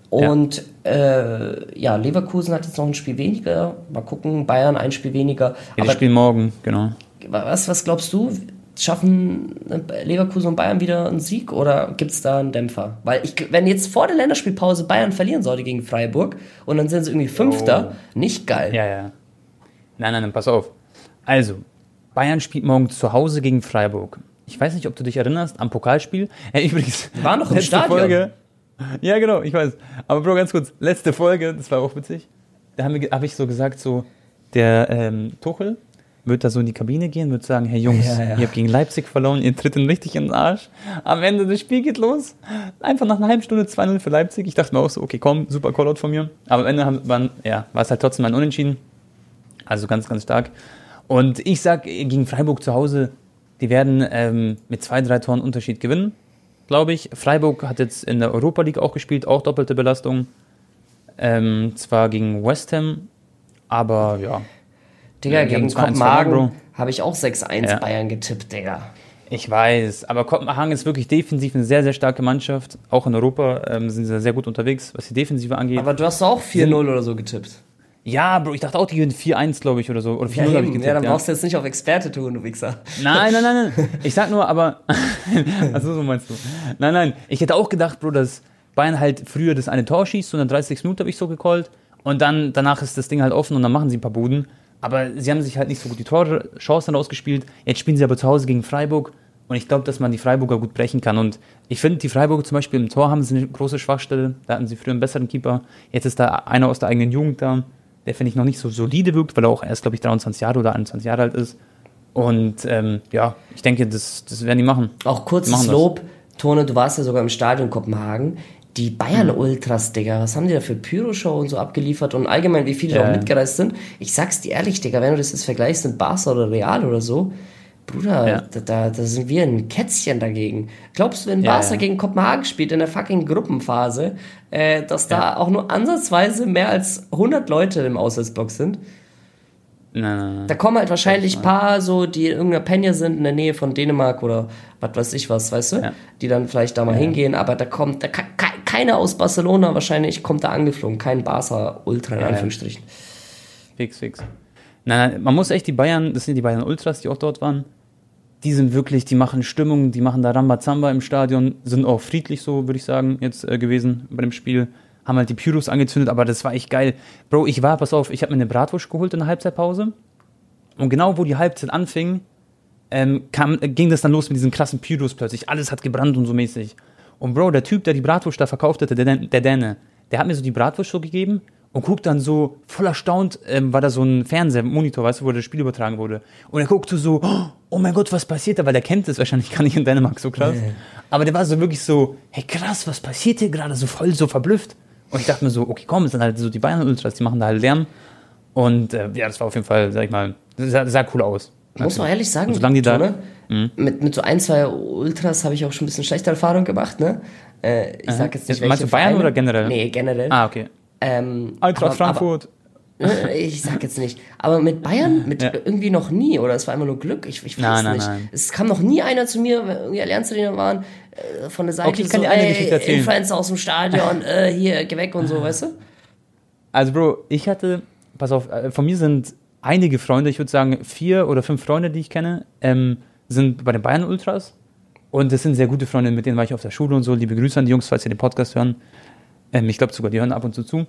Und ja. Äh, ja, Leverkusen hat jetzt noch ein Spiel weniger. Mal gucken, Bayern ein Spiel weniger. Ja, die spielen morgen, genau. Was, was glaubst du? Schaffen Leverkusen und Bayern wieder einen Sieg oder gibt es da einen Dämpfer? Weil ich, wenn jetzt vor der Länderspielpause Bayern verlieren sollte gegen Freiburg und dann sind sie irgendwie Fünfter, oh. nicht geil. Ja, ja. Nein, nein, nein, pass auf. Also, Bayern spielt morgen zu Hause gegen Freiburg. Ich weiß nicht, ob du dich erinnerst am Pokalspiel. Äh, übrigens, war noch im Stadion. Folge, ja, genau, ich weiß. Aber Bro, ganz kurz, letzte Folge, das war auch witzig. Da habe hab ich so gesagt, so, der ähm, Tuchel wird da so in die Kabine gehen, wird sagen, hey Jungs, ja, ja. ihr habt gegen Leipzig verloren, ihr tritt ihn richtig in den Arsch. Am Ende das Spiel geht los. Einfach nach einer halben Stunde 2-0 für Leipzig. Ich dachte mir auch so, okay, komm, super Callout von mir. Aber am Ende haben, waren, ja, war es halt trotzdem ein Unentschieden. Also ganz, ganz stark. Und ich sag, gegen Freiburg zu Hause, die werden ähm, mit zwei, drei Toren Unterschied gewinnen, glaube ich. Freiburg hat jetzt in der Europa League auch gespielt, auch doppelte Belastung. Ähm, zwar gegen West Ham, aber ja, Digga, gegen Kopenhagen habe ich auch 6-1 ja. Bayern getippt, Digga. Ich weiß, aber Kopenhagen ist wirklich defensiv eine sehr, sehr starke Mannschaft. Auch in Europa ähm, sind sie sehr gut unterwegs, was die Defensive angeht. Aber du hast auch 4-0 oder so getippt. Ja, Bro, ich dachte auch, die gewinnen 4-1, glaube ich, oder so. Oder 4-0 ja, habe ich getippt. Ja, dann ja. brauchst du jetzt nicht auf Experte tun, du Wichser. Nein, nein, nein, nein. Ich sag nur, aber. Achso, so meinst du. Nein, nein. Ich hätte auch gedacht, Bro, dass Bayern halt früher das eine Tor schießt, so in der 30. Minute habe ich so gecallt. Und dann, danach ist das Ding halt offen und dann machen sie ein paar Buden. Aber sie haben sich halt nicht so gut die Torchancen ausgespielt. Jetzt spielen sie aber zu Hause gegen Freiburg. Und ich glaube, dass man die Freiburger gut brechen kann. Und ich finde, die Freiburger zum Beispiel im Tor haben sie eine große Schwachstelle. Da hatten sie früher einen besseren Keeper. Jetzt ist da einer aus der eigenen Jugend da, der finde ich noch nicht so solide wirkt, weil er auch erst, glaube ich, 23 Jahre oder 21 Jahre alt ist. Und ähm, ja, ich denke, das, das werden die machen. Auch kurzes Lob. Tone, du warst ja sogar im Stadion Kopenhagen die Bayern-Ultras, Digga, was haben die da für Pyro-Show und so abgeliefert und allgemein, wie viele ja. da auch mitgereist sind. Ich sag's dir ehrlich, Digga, wenn du das jetzt vergleichst mit Barca oder Real oder so, Bruder, ja. da, da, da, sind wir ein Kätzchen dagegen. Glaubst du, wenn ja, Barca gegen Kopenhagen spielt in der fucking Gruppenphase, äh, dass da auch nur ansatzweise mehr als 100 Leute im Auswärtsblock sind? Da kommen halt wahrscheinlich ein paar so, die in irgendeiner Penja sind in der Nähe von Dänemark oder was weiß ich was, weißt du? Ja. Die dann vielleicht da mal ja. hingehen, aber da kommt da keiner aus Barcelona wahrscheinlich kommt da angeflogen, kein Barca Ultra in ja, Anführungsstrichen. Fix, fix. Nein, nein, man muss echt die Bayern, das sind die Bayern Ultras, die auch dort waren. Die sind wirklich, die machen Stimmung, die machen da Rambazamba im Stadion, sind auch friedlich so, würde ich sagen, jetzt äh, gewesen bei dem Spiel haben halt die Pyros angezündet, aber das war echt geil. Bro, ich war, pass auf, ich habe mir eine Bratwurst geholt in der Halbzeitpause. Und genau wo die Halbzeit anfing, ähm, kam, ging das dann los mit diesen krassen Pyros plötzlich. Alles hat gebrannt und so mäßig. Und Bro, der Typ, der die Bratwurst da verkauft hatte, der, der Däne, der hat mir so die Bratwurst so gegeben und guckt dann so voll erstaunt, ähm, war da so ein Fernsehmonitor, weißt du, wo das Spiel übertragen wurde. Und er guckte so, oh mein Gott, was passiert da? Weil er kennt das wahrscheinlich gar nicht in Dänemark so krass. Nee. Aber der war so wirklich so, hey krass, was passiert hier gerade? So voll so verblüfft. Und ich dachte mir so, okay, komm, es sind halt so die Bayern-Ultras, die machen da halt Lärm. Und äh, ja, das war auf jeden Fall, sag ich mal, sah, sah cool aus. Muss man ehrlich sagen, solange die da, ne? mit, mit so ein, zwei Ultras habe ich auch schon ein bisschen schlechte Erfahrungen gemacht, ne? Äh, ich sag jetzt nicht, Meinst du Bayern Vereine. oder generell? Nee, generell. Ah, okay. Ähm, Eintracht Frankfurt. Äh, ich sag jetzt nicht. Aber mit Bayern, mit ja. irgendwie noch nie, oder es war immer nur Glück, ich, ich weiß nein, nein, nicht. Nein. Es kam noch nie einer zu mir, irgendwie Lerntrainer waren, äh, von der Seite okay, ich kann so, dir eine Geschichte erzählen. Influencer aus dem Stadion, äh, hier, geh weg und so, weißt du? Also, Bro, ich hatte, pass auf, äh, von mir sind einige Freunde, ich würde sagen vier oder fünf Freunde, die ich kenne, ähm, sind bei den Bayern Ultras. Und das sind sehr gute Freunde, mit denen war ich auf der Schule und so. Liebe Grüße an die Jungs, falls ihr den Podcast hören. Ähm, ich glaube sogar, die hören ab und zu zu.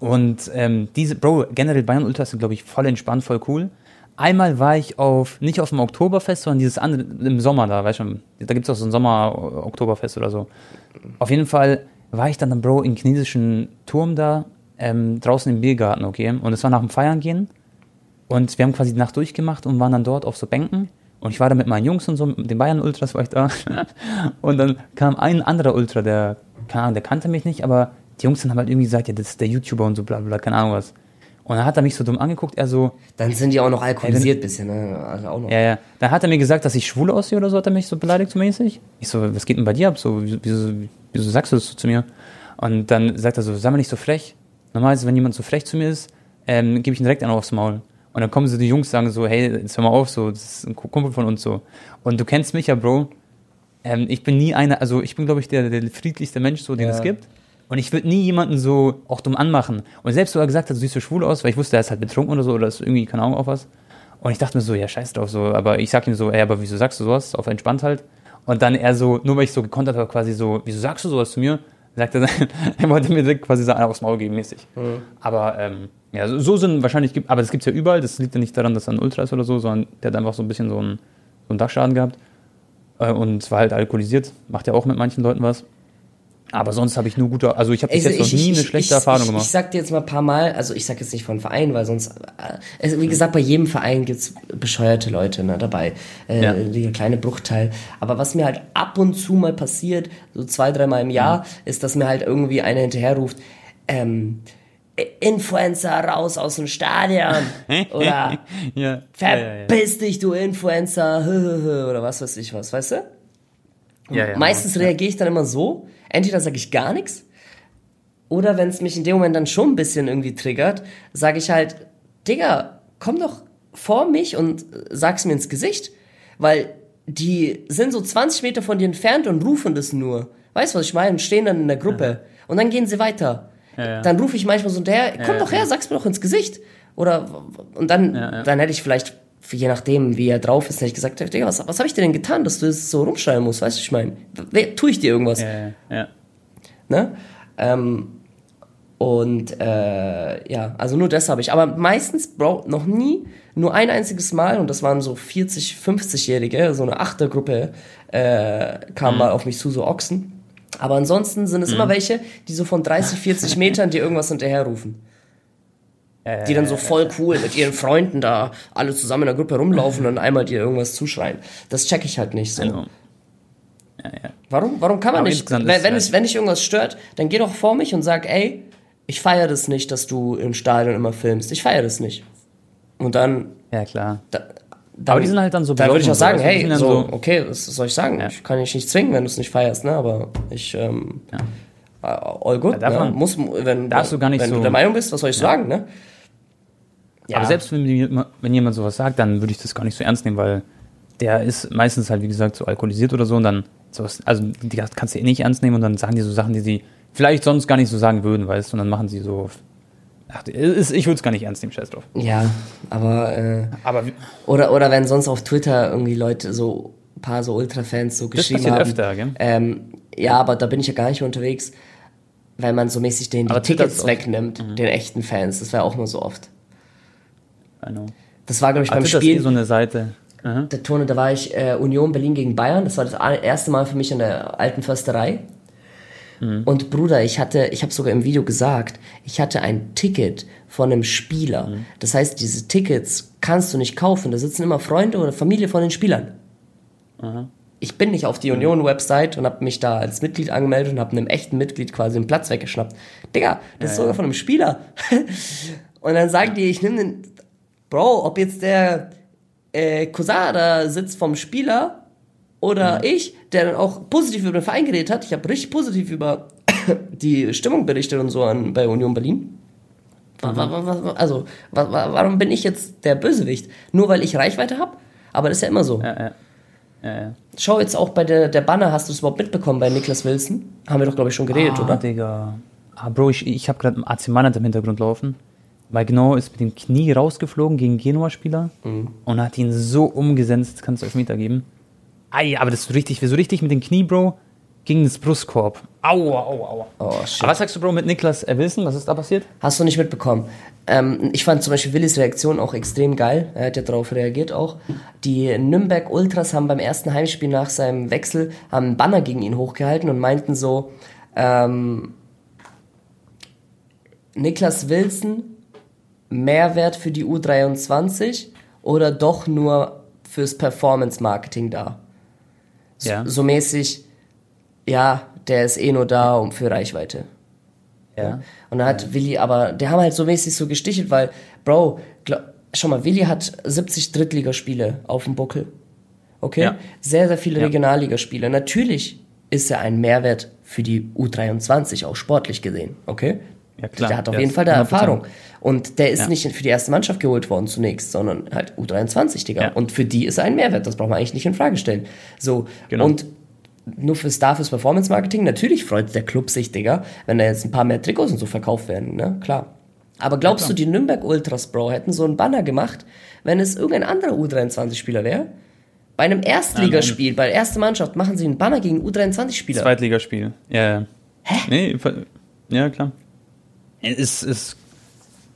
Und ähm, diese, Bro, generell Bayern Ultras sind, glaube ich, voll entspannt, voll cool. Einmal war ich auf, nicht auf dem Oktoberfest, sondern dieses andere, im Sommer da, weißt du, da gibt es auch so ein Sommer-Oktoberfest oder so. Auf jeden Fall war ich dann, Bro, im chinesischen Turm da, ähm, draußen im Biergarten, okay? Und es war nach dem Feiern gehen. Und wir haben quasi die Nacht durchgemacht und waren dann dort auf so Bänken. Und ich war da mit meinen Jungs und so, mit den Bayern Ultras war ich da. und dann kam ein anderer Ultra, der, keine Ahnung, der kannte mich nicht, aber die Jungs dann haben halt irgendwie gesagt, ja, das ist der YouTuber und so, bla bla, keine Ahnung was. Und dann hat er mich so dumm angeguckt, er so. Dann sind die auch noch alkoholisiert, ja, bisschen, ne? Also auch noch. Ja, ja. Dann hat er mir gesagt, dass ich schwul aussehe oder so, hat er mich so beleidigt so mäßig. Ich so, was geht denn bei dir ab? So, wieso, wieso sagst du das so zu mir? Und dann sagt er so, sei mal nicht so frech. Normalerweise, wenn jemand so frech zu mir ist, ähm, gebe ich ihm direkt einen aufs Maul. Und dann kommen so die Jungs, sagen so, hey, jetzt hör mal auf, so, das ist ein Kumpel von uns so. Und du kennst mich ja, Bro. Ähm, ich bin nie einer, also ich bin, glaube ich, der, der friedlichste Mensch, so, den ja. es gibt. Und ich würde nie jemanden so auch dumm anmachen. Und selbst so er gesagt hat, du siehst so schwul aus, weil ich wusste, er ist halt betrunken oder so, oder ist irgendwie, keine Ahnung, auf was. Und ich dachte mir so, ja, scheiß drauf, so. Aber ich sag ihm so, ey, aber wieso sagst du sowas? Auf entspannt halt. Und dann er so, nur weil ich so gekontert habe, quasi so, wieso sagst du sowas zu mir? Sagt er, er wollte mir quasi so einen aufs Maul geben, mäßig. Mhm. Aber, ähm, ja, so sind wahrscheinlich, aber das gibt es ja überall. Das liegt ja nicht daran, dass er ein Ultra ist oder so, sondern der hat einfach so ein bisschen so einen, so einen Dachschaden gehabt. Äh, und war halt alkoholisiert. Macht ja auch mit manchen Leuten was. Aber sonst habe ich nur gute, also ich habe bis also jetzt noch nie ich, eine schlechte ich, Erfahrung ich, gemacht. Ich sag dir jetzt mal ein paar Mal, also ich sag jetzt nicht von Verein, weil sonst, äh, wie gesagt, bei jedem Verein gibt's bescheuerte Leute ne, dabei, äh, ja. der kleine Bruchteil. Aber was mir halt ab und zu mal passiert, so zwei, dreimal im Jahr, mhm. ist, dass mir halt irgendwie einer hinterherruft, ähm, Influencer raus aus dem Stadion oder ja, verpiss dich, du Influencer, oder was weiß ich was, weißt du? Ja, ja, Meistens reagiere ich dann immer so, entweder sage ich gar nichts, oder wenn es mich in dem Moment dann schon ein bisschen irgendwie triggert, sage ich halt, Digga, komm doch vor mich und sag's mir ins Gesicht, weil die sind so 20 Meter von dir entfernt und rufen das nur. Weißt du, was ich meine? Und stehen dann in der Gruppe. Ja. Und dann gehen sie weiter. Ja, ja. Dann rufe ich manchmal so der, komm doch her, sag's mir doch ins Gesicht. Oder, und dann, dann hätte ich vielleicht je nachdem, wie er drauf ist, hätte ich gesagt, Digga, was, was habe ich dir denn getan, dass du es so rumschreien musst, weißt du, ich meine, tue ich dir irgendwas? Ja, ja. Ne? Ähm, und äh, ja, also nur das habe ich. Aber meistens, Bro, noch nie, nur ein einziges Mal, und das waren so 40, 50-Jährige, so eine Achtergruppe, äh, kam mhm. mal auf mich zu, so Ochsen. Aber ansonsten sind es mhm. immer welche, die so von 30, 40 Metern dir irgendwas hinterherrufen die dann so voll cool mit ihren Freunden da alle zusammen in der Gruppe rumlaufen und einmal dir irgendwas zuschreien. Das check ich halt nicht so. Also, ja, ja. Warum, warum kann man Aber nicht, wenn, wenn, es, wenn dich irgendwas stört, dann geh doch vor mich und sag, ey, ich feiere das nicht, dass du im Stadion immer filmst. Ich feiere das nicht. Und dann. Ja, klar. Da, dann, aber die sind halt dann so Dann würde ich auch sagen, hey, so, so, okay, was soll ich sagen? Ja. Ich kann dich nicht zwingen, wenn du es nicht feierst, ne? Aber ich, ähm, all good. Ja, ne? Muss, wenn, darfst du gar nicht wenn so, du der Meinung bist, was soll ich sagen, ne? Ja. Aber selbst wenn, wenn jemand sowas sagt, dann würde ich das gar nicht so ernst nehmen, weil der ist meistens halt, wie gesagt, so alkoholisiert oder so und dann sowas, also die kannst du eh nicht ernst nehmen und dann sagen die so Sachen, die sie vielleicht sonst gar nicht so sagen würden, weißt du, und dann machen sie so. Ach, ich würde es gar nicht ernst nehmen, scheiß drauf. Ja, aber. Äh, aber oder, oder wenn sonst auf Twitter irgendwie Leute so ein paar so Ultra-Fans so geschrieben das haben. öfter, gell? Ähm, ja, aber da bin ich ja gar nicht mehr unterwegs, weil man so mäßig den die Tickets wegnimmt, mhm. den echten Fans. Das wäre auch nur so oft. Know. Das war, glaube ich, beim Hatte Spiel. Das eh so eine Seite. Aha. Der Tone, da war ich äh, Union Berlin gegen Bayern. Das war das erste Mal für mich in der alten Försterei. Mhm. Und Bruder, ich hatte, ich habe sogar im Video gesagt, ich hatte ein Ticket von einem Spieler. Mhm. Das heißt, diese Tickets kannst du nicht kaufen. Da sitzen immer Freunde oder Familie von den Spielern. Aha. Ich bin nicht auf die Union-Website und habe mich da als Mitglied angemeldet und habe einem echten Mitglied quasi den Platz weggeschnappt. Digga, das ja, ist sogar ja. von einem Spieler. und dann sagen die, ich nehme den. Bro, ob jetzt der äh, Cousin da sitzt vom Spieler oder mhm. ich, der dann auch positiv über den Verein geredet hat. Ich habe richtig positiv über die Stimmung berichtet und so an, bei Union Berlin. Mhm. Also, warum bin ich jetzt der Bösewicht? Nur weil ich Reichweite habe? Aber das ist ja immer so. Ja, ja. Ja. Schau jetzt auch bei der, der Banner, hast du es überhaupt mitbekommen bei Niklas Wilson? Haben wir doch, glaube ich, schon geredet, ah, oder? Digga. Ah, Bro, ich, ich habe gerade AC Mannheim im Hintergrund laufen. Genau ist mit dem Knie rausgeflogen gegen Genua-Spieler mhm. und hat ihn so umgesetzt, kannst du Elfmeter geben. Ei, aber das ist so richtig, so richtig mit dem Knie, Bro, gegen das Brustkorb. Aua, aua, aua. Oh, shit. Aber was sagst du, Bro, mit Niklas Wilson? Was ist da passiert? Hast du nicht mitbekommen. Ähm, ich fand zum Beispiel Willis Reaktion auch extrem geil. Er hat ja darauf reagiert auch. Die Nürnberg Ultras haben beim ersten Heimspiel nach seinem Wechsel haben einen Banner gegen ihn hochgehalten und meinten so, ähm, Niklas Wilson, Mehrwert für die U23 oder doch nur fürs Performance-Marketing da? So, ja. so mäßig, ja, der ist eh nur da um für Reichweite. Ja. Und dann hat ja. Willi, aber der haben halt so mäßig so gestichelt, weil, Bro, glaub, schau mal, Willi hat 70 Drittligaspiele auf dem Buckel. Okay? Ja. Sehr, sehr viele ja. Regionalligaspiele. Natürlich ist er ein Mehrwert für die U23, auch sportlich gesehen. Okay? Ja, klar. Der hat auf ja, jeden Fall da Erfahrung. Und der ist ja. nicht für die erste Mannschaft geholt worden zunächst, sondern halt U23, Digga. Ja. Und für die ist er ein Mehrwert. Das braucht man eigentlich nicht in Frage stellen. So. Genau. Und nur fürs da fürs Performance Marketing, natürlich freut der Club sich, Digga, wenn da jetzt ein paar mehr Trikots und so verkauft werden, ne? Klar. Aber glaubst ja, du, die Nürnberg Ultras, Bro, hätten so einen Banner gemacht, wenn es irgendein anderer U23-Spieler wäre? Bei einem Erstligaspiel, bei der ersten Mannschaft, machen sie einen Banner gegen U23-Spieler. Zweitligaspiel, ja, ja. Hä? Nee, ja, klar. Es ist,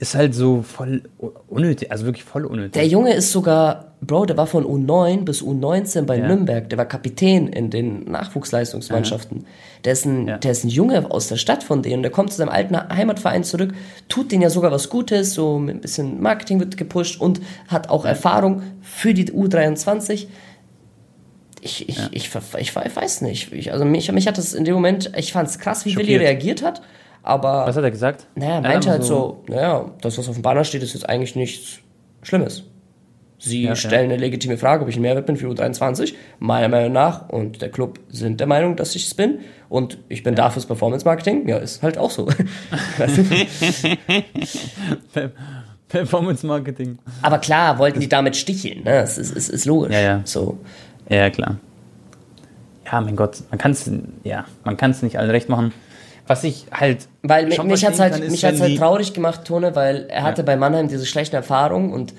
ist halt so voll unnötig, also wirklich voll unnötig. Der Junge ist sogar, Bro, der war von U9 bis U19 bei ja. Nürnberg, der war Kapitän in den Nachwuchsleistungsmannschaften. Ja. Der, ist ein, ja. der ist ein Junge aus der Stadt von denen, der kommt zu seinem alten Heimatverein zurück, tut denen ja sogar was Gutes, so ein bisschen Marketing wird gepusht und hat auch Erfahrung für die U23 ich, ich, ja. ich, ich, ich, weiß nicht. Ich, also mich, mich hat das in dem Moment, ich fand es krass, wie Willi reagiert hat. Aber. Was hat er gesagt? Naja, er meinte halt so, naja, das, was auf dem Banner steht, ist jetzt eigentlich nichts Schlimmes. Sie ja, stellen ja. eine legitime Frage, ob ich ein Mehrwert bin für U23. Meiner Meinung nach, und der Club sind der Meinung, dass ich es bin. Und ich bin ja. da fürs Performance Marketing. Ja, ist halt auch so. Performance Marketing. Aber klar, wollten die damit sticheln. Ne? Das ist, ist, ist logisch. Ja, ja. So. Ja, klar. Ja, mein Gott, man kann es ja, nicht allen recht machen. Was ich halt. Weil mich, mich hat es halt, mich hat's halt traurig gemacht, Tone, weil er hatte ja. bei Mannheim diese schlechten Erfahrungen und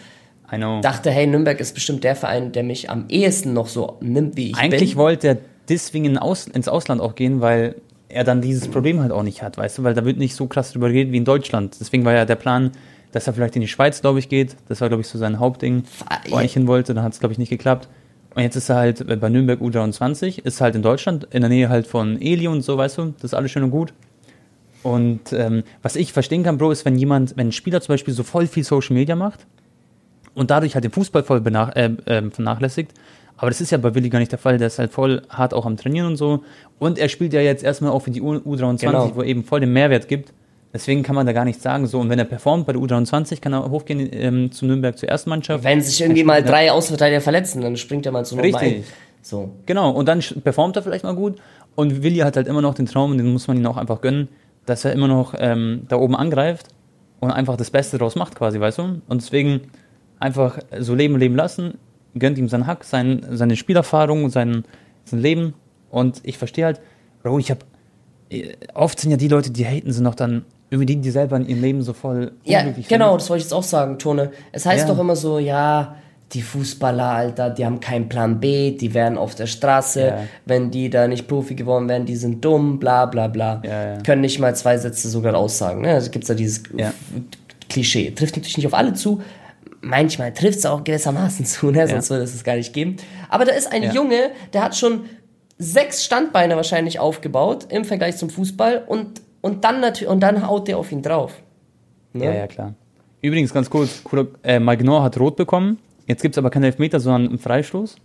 dachte, hey, Nürnberg ist bestimmt der Verein, der mich am ehesten noch so nimmt, wie ich Eigentlich bin. Eigentlich wollte er deswegen ins Ausland auch gehen, weil er dann dieses Problem halt auch nicht hat, weißt du, weil da wird nicht so krass drüber geredet wie in Deutschland. Deswegen war ja der Plan, dass er vielleicht in die Schweiz, glaube ich, geht. Das war, glaube ich, so sein Hauptding, wo er nicht hin wollte. Dann hat es, glaube ich, nicht geklappt. Und jetzt ist er halt bei Nürnberg U23, ist halt in Deutschland, in der Nähe halt von Eli und so, weißt du, das ist alles schön und gut. Und ähm, was ich verstehen kann, Bro, ist, wenn jemand, wenn ein Spieler zum Beispiel so voll viel Social Media macht und dadurch halt den Fußball voll benach äh, äh, vernachlässigt. Aber das ist ja bei Willi gar nicht der Fall. Der ist halt voll hart auch am Trainieren und so. Und er spielt ja jetzt erstmal auch für die U U23, genau. wo er eben voll den Mehrwert gibt. Deswegen kann man da gar nichts sagen. So, und wenn er performt bei der U23, kann er hochgehen ähm, zu Nürnberg zur ersten Mannschaft. Wenn sich irgendwie mal drei Außenverteidiger verletzen, dann springt er mal zu Nummer Richtig. So. Genau, und dann performt er vielleicht mal gut. Und Willi hat halt immer noch den Traum, und den muss man ihm auch einfach gönnen, dass er immer noch ähm, da oben angreift und einfach das Beste daraus macht, quasi, weißt du? Und deswegen einfach so leben, leben lassen, gönnt ihm seinen Hack, sein, seine Spielerfahrung, sein, sein Leben. Und ich verstehe halt, Bro, ich habe oft sind ja die Leute, die haten, sind noch dann irgendwie die, die selber in ihrem Leben so voll Ja, genau, sind. das wollte ich jetzt auch sagen, Tone. Es heißt ja. doch immer so, ja, die Fußballer, Alter, die haben keinen Plan B, die werden auf der Straße, ja. wenn die da nicht Profi geworden wären, die sind dumm, bla bla bla. Ja. Können nicht mal zwei Sätze sogar aussagen. Ne? Also gibt es da dieses Klischee. Trifft natürlich nicht auf alle zu. manchmal trifft es auch gewissermaßen zu, ne? sonst würde es es gar nicht geben. Aber da ist ein. Junge, der hat schon sechs Standbeine wahrscheinlich aufgebaut im Vergleich zum Fußball und, und, dann, und dann haut der auf ihn drauf. Ne? Ja, ja, klar. Übrigens, ganz kurz, äh, Magnor hat rot bekommen. Jetzt gibt es aber keinen Elfmeter, sondern einen Freistoß.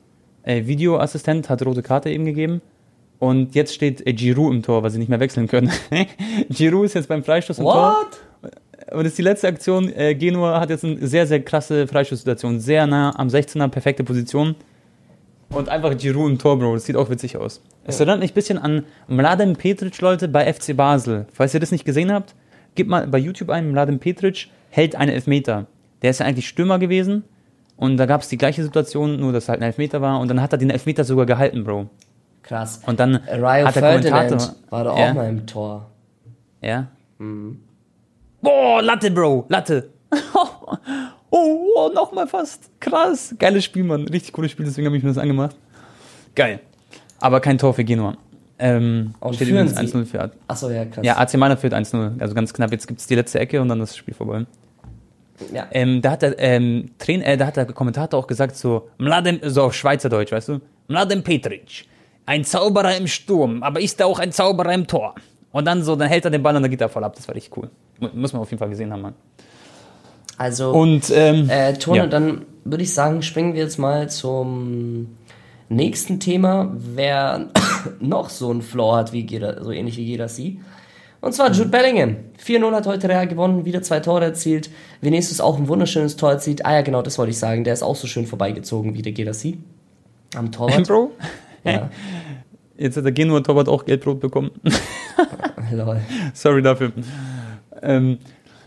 Äh, Videoassistent hat rote Karte eben gegeben. Und jetzt steht äh, Giroud im Tor, weil sie nicht mehr wechseln können. Giroud ist jetzt beim Freistoß im What? Tor. Und das ist die letzte Aktion. Äh, Genua hat jetzt eine sehr, sehr krasse Freistoßsituation. Sehr nah am 16er, perfekte Position. Und einfach Giroud im Tor, Bro. Das sieht auch witzig aus. Es erinnert mich ein bisschen an Mladen Petric, Leute, bei FC Basel. Falls ihr das nicht gesehen habt, gebt mal bei YouTube ein, Mladen Petric hält einen Elfmeter. Der ist ja eigentlich Stürmer gewesen. Und da gab es die gleiche Situation, nur dass halt ein Elfmeter war. Und dann hat er den Elfmeter sogar gehalten, Bro. Krass. Und dann Ryo hat der Kommentator... war da auch ja. mal im Tor. Ja? Mhm. Boah, Latte, Bro, Latte. oh, oh nochmal fast. Krass. Geiles Spiel, Mann. Richtig cooles Spiel, deswegen habe ich mir das angemacht. Geil. Aber kein Tor für Genua. Ähm, und steht übrigens 1-0 für AC. Achso, ja, krass. Ja, AC Mailand führt 1-0. Also ganz knapp. Jetzt gibt es die letzte Ecke und dann das Spiel vorbei. Ja. Ähm, da hat der ähm, Trainer, äh, da hat der Kommentator auch gesagt so, Mladen, so auf Schweizerdeutsch, weißt du? Mladen Petric, ein Zauberer im Sturm, aber ist er auch ein Zauberer im Tor? Und dann so, dann hält er den Ball und dann geht er voll ab. Das war richtig cool. Muss man auf jeden Fall gesehen haben, Mann. Also, und, ähm, äh, Tone, ja. dann würde ich sagen, springen wir jetzt mal zum nächsten Thema. Wer noch so einen Floor hat, wie Gera, so ähnlich wie Gerasi. Und zwar Jude Bellingham. 4-0 hat heute Real gewonnen, wieder zwei Tore erzielt. Vinicius auch ein wunderschönes Tor erzielt. Ah ja, genau, das wollte ich sagen. Der ist auch so schön vorbeigezogen wie der Gerasi. Am Torwart. Bro? Ja. Jetzt hat der Genua Torwart auch Gelbrot bekommen. Lol. Sorry dafür. Ähm,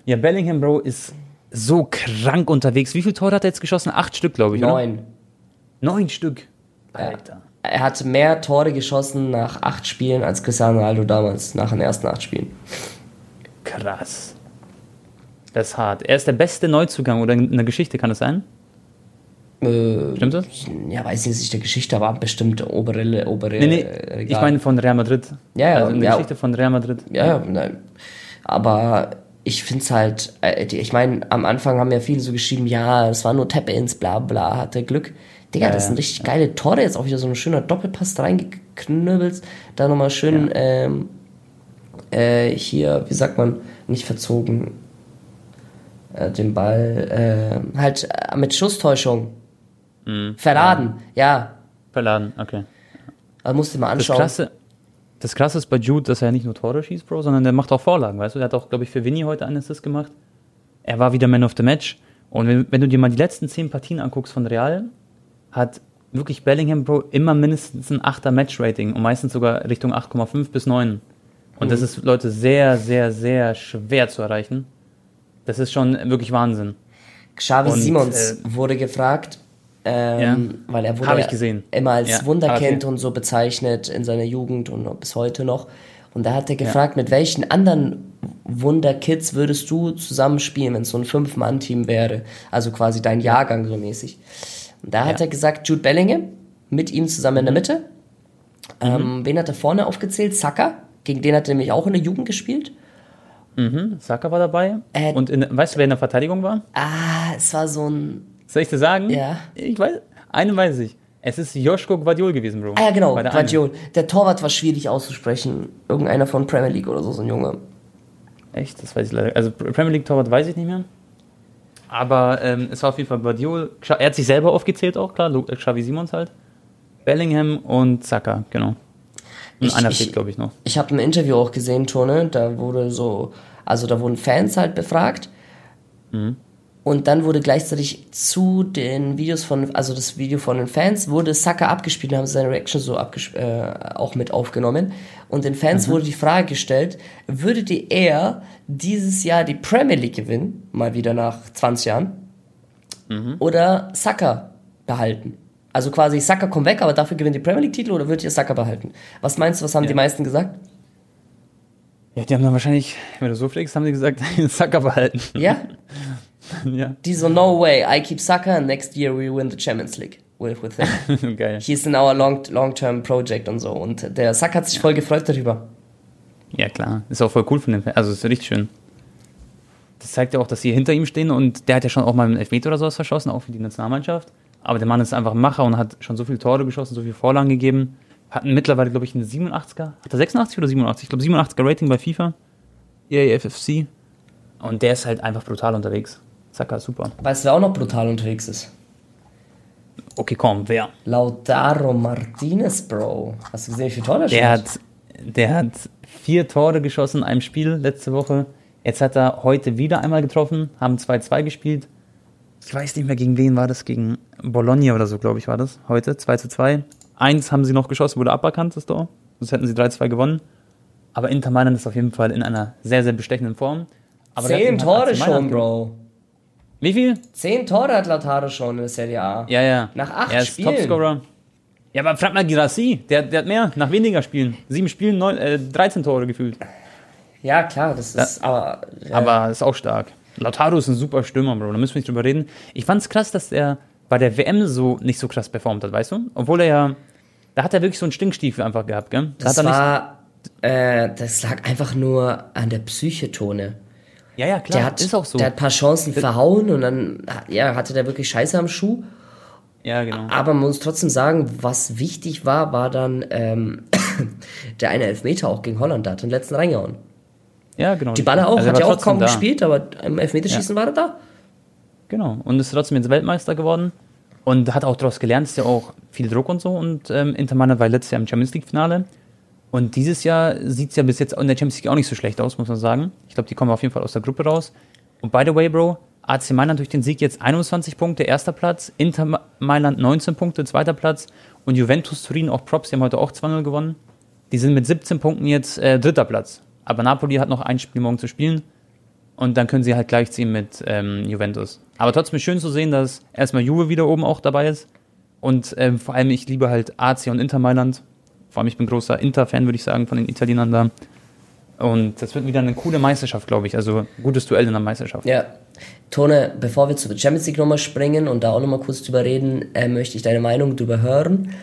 ja, Bellingham, Bro, ist so krank unterwegs. Wie viele Tore hat er jetzt geschossen? Acht Stück, glaube ich. Neun. Oder? Neun Stück. Alter. Er hat mehr Tore geschossen nach acht Spielen als Cristiano Ronaldo damals, nach den ersten acht Spielen. Krass. Das ist hart. Er ist der beste Neuzugang oder in der Geschichte, kann das sein? Äh, Stimmt das? Ja, weiß ich nicht, der Geschichte, aber bestimmt obere, obere nee, nee, Ich meine von Real Madrid. Ja, ja. Also in der ja, Geschichte von Real Madrid. Ja, ja, nein. Aber ich finde es halt, äh, ich meine, am Anfang haben ja viele so geschrieben, ja, es war nur Tap-Ins, bla bla, hatte Glück. Digga, ja, das sind richtig geile Tore, jetzt auch wieder so ein schöner Doppelpass reingeknüppelt, da nochmal schön, ja. ähm, äh, hier, wie sagt man, nicht verzogen, äh, den Ball, äh, halt äh, mit Schusstäuschung Mhm. Verladen, ja. Verladen, okay. Also musst du mal anschauen. Das Krasse, das Krasse ist bei Jude, dass er nicht nur Tore schießt, Bro, sondern der macht auch Vorlagen, weißt du? Der hat auch, glaube ich, für Vinny heute einen Assist gemacht. Er war wieder Man of the Match. Und wenn, wenn, du dir mal die letzten zehn Partien anguckst von Real, hat wirklich Bellingham, Bro, immer mindestens ein 8er Match-Rating und meistens sogar Richtung 8,5 bis 9. Und mhm. das ist, Leute, sehr, sehr, sehr schwer zu erreichen. Das ist schon wirklich Wahnsinn. Xavi Simons äh, wurde gefragt, ähm, ja. Weil er wurde immer als ja. Wunderkind okay. und so bezeichnet in seiner Jugend und bis heute noch. Und da hat er gefragt, ja. mit welchen anderen Wunderkids würdest du zusammenspielen, wenn es so ein Fünf-Mann-Team wäre? Also quasi dein Jahrgang so mäßig. Und da hat er gesagt, Jude Bellingham, mit ihm zusammen in der Mitte. Mhm. Ähm, wen hat er vorne aufgezählt? Saka. Gegen den hat er nämlich auch in der Jugend gespielt. Mhm, Saka war dabei. Äh, und in, weißt du, wer in der Verteidigung war? Ah, es war so ein soll ich dir sagen? Ja. Ich weiß, einen weiß ich. Es ist Joschko Guardiol gewesen, Bro. Ah ja, genau, der Guardiol. Der Torwart war schwierig auszusprechen. Irgendeiner von Premier League oder so, so ein Junge. Echt? Das weiß ich leider. Also Premier League Torwart weiß ich nicht mehr. Aber ähm, es war auf jeden Fall Guardiol. Er hat sich selber aufgezählt auch, klar. Äh, Xavi Simons halt. Bellingham und Saka, genau. Und ich, einer fehlt, glaube ich, noch. Ich habe ein Interview auch gesehen, Tone. Da wurde so, also da wurden Fans halt befragt. Mhm. Und dann wurde gleichzeitig zu den Videos von, also das Video von den Fans, wurde Saka abgespielt und haben seine Reaction so äh, auch mit aufgenommen. Und den Fans mhm. wurde die Frage gestellt, würdet ihr eher dieses Jahr die Premier League gewinnen, mal wieder nach 20 Jahren, mhm. oder Saka behalten? Also quasi Saka kommt weg, aber dafür gewinnt die Premier League Titel oder würdet ihr Saka behalten? Was meinst du, was haben ja. die meisten gesagt? Ja, die haben dann wahrscheinlich, wenn du so fliegst, haben die gesagt, Saka behalten. Ja? ja. Die so, no way, I keep Saka and next year we win the Champions League with, with him. Geil. He's in our long, long-term project und so. Und der Saka hat sich voll gefreut darüber. Ja, klar. Ist auch voll cool von dem. Also, ist richtig schön. das zeigt ja auch, dass sie hinter ihm stehen und der hat ja schon auch mal einen Elfmeter oder sowas verschossen, auch für die Nationalmannschaft. Aber der Mann ist einfach ein Macher und hat schon so viele Tore geschossen, so viele Vorlagen gegeben. Hat mittlerweile, glaube ich, einen 87er. Hat er 86 oder 87? Ich glaube 87er Rating bei FIFA. EAFFC. Und der ist halt einfach brutal unterwegs. Saka super. Weißt du, wer auch noch brutal unterwegs ist? Okay, komm, wer? Lautaro Martinez, Bro. Hast du gesehen, wie viele Tore der hat? Der hat vier Tore geschossen in einem Spiel letzte Woche. Jetzt hat er heute wieder einmal getroffen, haben 2-2 gespielt. Ich weiß nicht mehr, gegen wen war das? Gegen Bologna oder so, glaube ich, war das. Heute 2 2. Eins haben sie noch geschossen, wurde aberkannt, das Tor. Sonst hätten sie 3-2 gewonnen. Aber Inter Mailand ist auf jeden Fall in einer sehr, sehr bestechenden Form. Aber Zehn Tore schon, Bro. Wie viel? Zehn Tore hat Lautaro schon in der Serie A. Ja, ja. Nach acht er ist Spielen. Topscorer. Ja, aber frag mal Girassi, der, der hat mehr, nach weniger Spielen. Sieben Spielen, neun, äh, 13 Tore gefühlt. Ja, klar, das ist ja. aber. Ja. Aber ist auch stark. Lautaro ist ein super Stürmer, Bro. Da müssen wir nicht drüber reden. Ich fand's krass, dass er bei der WM so nicht so krass performt hat, weißt du? Obwohl er ja. Da hat er wirklich so einen Stinkstiefel einfach gehabt, gell? Da das war. Äh, das lag einfach nur an der Psychetone. Ja, ja, klar. Der hat, ist auch so. Der hat ein paar Chancen verhauen und dann ja, hatte der wirklich Scheiße am Schuh. Ja, genau. Aber man muss trotzdem sagen, was wichtig war, war dann ähm, der eine Elfmeter auch gegen Holland. Da hat den letzten reingehauen. Ja, genau. Die Baller auch, also hat ja auch kaum da. gespielt, aber im Elfmeterschießen ja. war er da. Genau. Und ist trotzdem jetzt Weltmeister geworden. Und hat auch daraus gelernt, ist ja auch viel Druck und so. Und ähm, Inter Mailand war letztes Jahr im Champions League-Finale. Und dieses Jahr sieht es ja bis jetzt in der Champions League auch nicht so schlecht aus, muss man sagen. Ich glaube, die kommen auf jeden Fall aus der Gruppe raus. Und by the way, Bro, AC Mailand durch den Sieg jetzt 21 Punkte, erster Platz. Inter Mailand 19 Punkte, zweiter Platz. Und Juventus Turin, auch Props, die haben heute auch 2-0 gewonnen. Die sind mit 17 Punkten jetzt äh, dritter Platz. Aber Napoli hat noch ein Spiel morgen zu spielen. Und dann können sie halt gleichziehen mit ähm, Juventus. Aber trotzdem schön zu sehen, dass erstmal Juve wieder oben auch dabei ist. Und ähm, vor allem, ich liebe halt AC und Inter Mailand. Vor allem, ich bin großer Inter-Fan, würde ich sagen, von den Italienern da. Und das wird wieder eine coole Meisterschaft, glaube ich. Also gutes Duell in der Meisterschaft. Ja. Tone, bevor wir zur Champions League nochmal springen und da auch nochmal kurz drüber reden, äh, möchte ich deine Meinung drüber hören.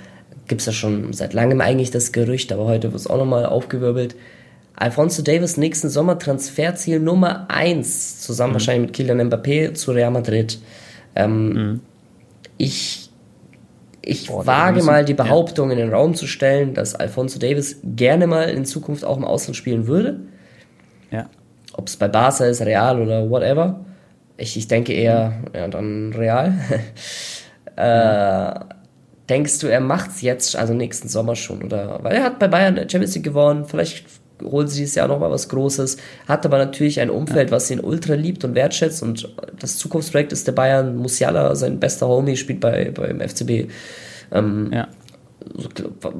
Gibt es ja schon seit langem eigentlich das Gerücht, aber heute wird es auch nochmal aufgewirbelt. Alfonso Davis nächsten Sommer Transferziel Nummer 1, zusammen mhm. wahrscheinlich mit Kylian Mbappé zu Real Madrid. Ähm, mhm. Ich, ich Boah, wage mal die Behauptung ja. in den Raum zu stellen, dass Alfonso Davis gerne mal in Zukunft auch im Ausland spielen würde. Ja. Ob es bei Barca ist, Real oder whatever. Ich, ich denke eher, ja, dann Real. äh, denkst du, er macht es jetzt, also nächsten Sommer schon? Oder weil er hat bei Bayern Champions League gewonnen, vielleicht holen sie dieses Jahr nochmal was Großes, hat aber natürlich ein Umfeld, was ihn ultra liebt und wertschätzt und das Zukunftsprojekt ist der Bayern, Musiala, sein bester Homie, spielt bei, beim FCB. Ähm, ja.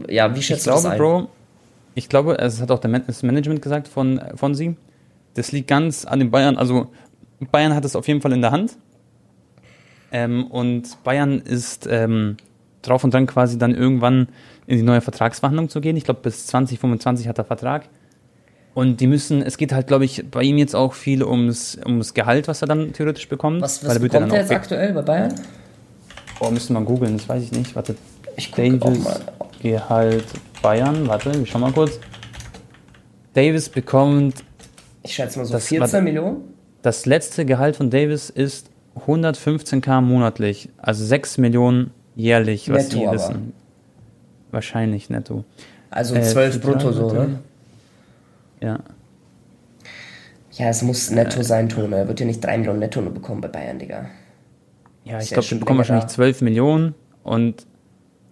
ja, wie schätzt ich du glaube, das ein? Bro, ich glaube, es hat auch das Management gesagt von, von sie, das liegt ganz an den Bayern, also Bayern hat es auf jeden Fall in der Hand ähm, und Bayern ist ähm, drauf und dran quasi dann irgendwann in die neue Vertragsverhandlung zu gehen. Ich glaube, bis 2025 hat er Vertrag. Und die müssen, es geht halt, glaube ich, bei ihm jetzt auch viel ums, ums Gehalt, was er dann theoretisch bekommt. Was, was bekommt er jetzt aktuell bei Bayern? Oh, müsste man googeln, das weiß ich nicht. Warte. Ich Davis Gehalt Bayern, warte, ich schau mal kurz. Davis bekommt. Ich schätze mal so das, 14 Millionen? Das letzte Gehalt von Davis ist 115k monatlich, also 6 Millionen jährlich, was netto sie wissen. Wahrscheinlich netto. Also 12 äh, brutto so, ne? Ja. Ja, es muss netto sein, Tone. Er wird ja nicht 3 Millionen netto nur bekommen bei Bayern, Digga. Ja, ich glaube, er bekommt wahrscheinlich 12 Millionen und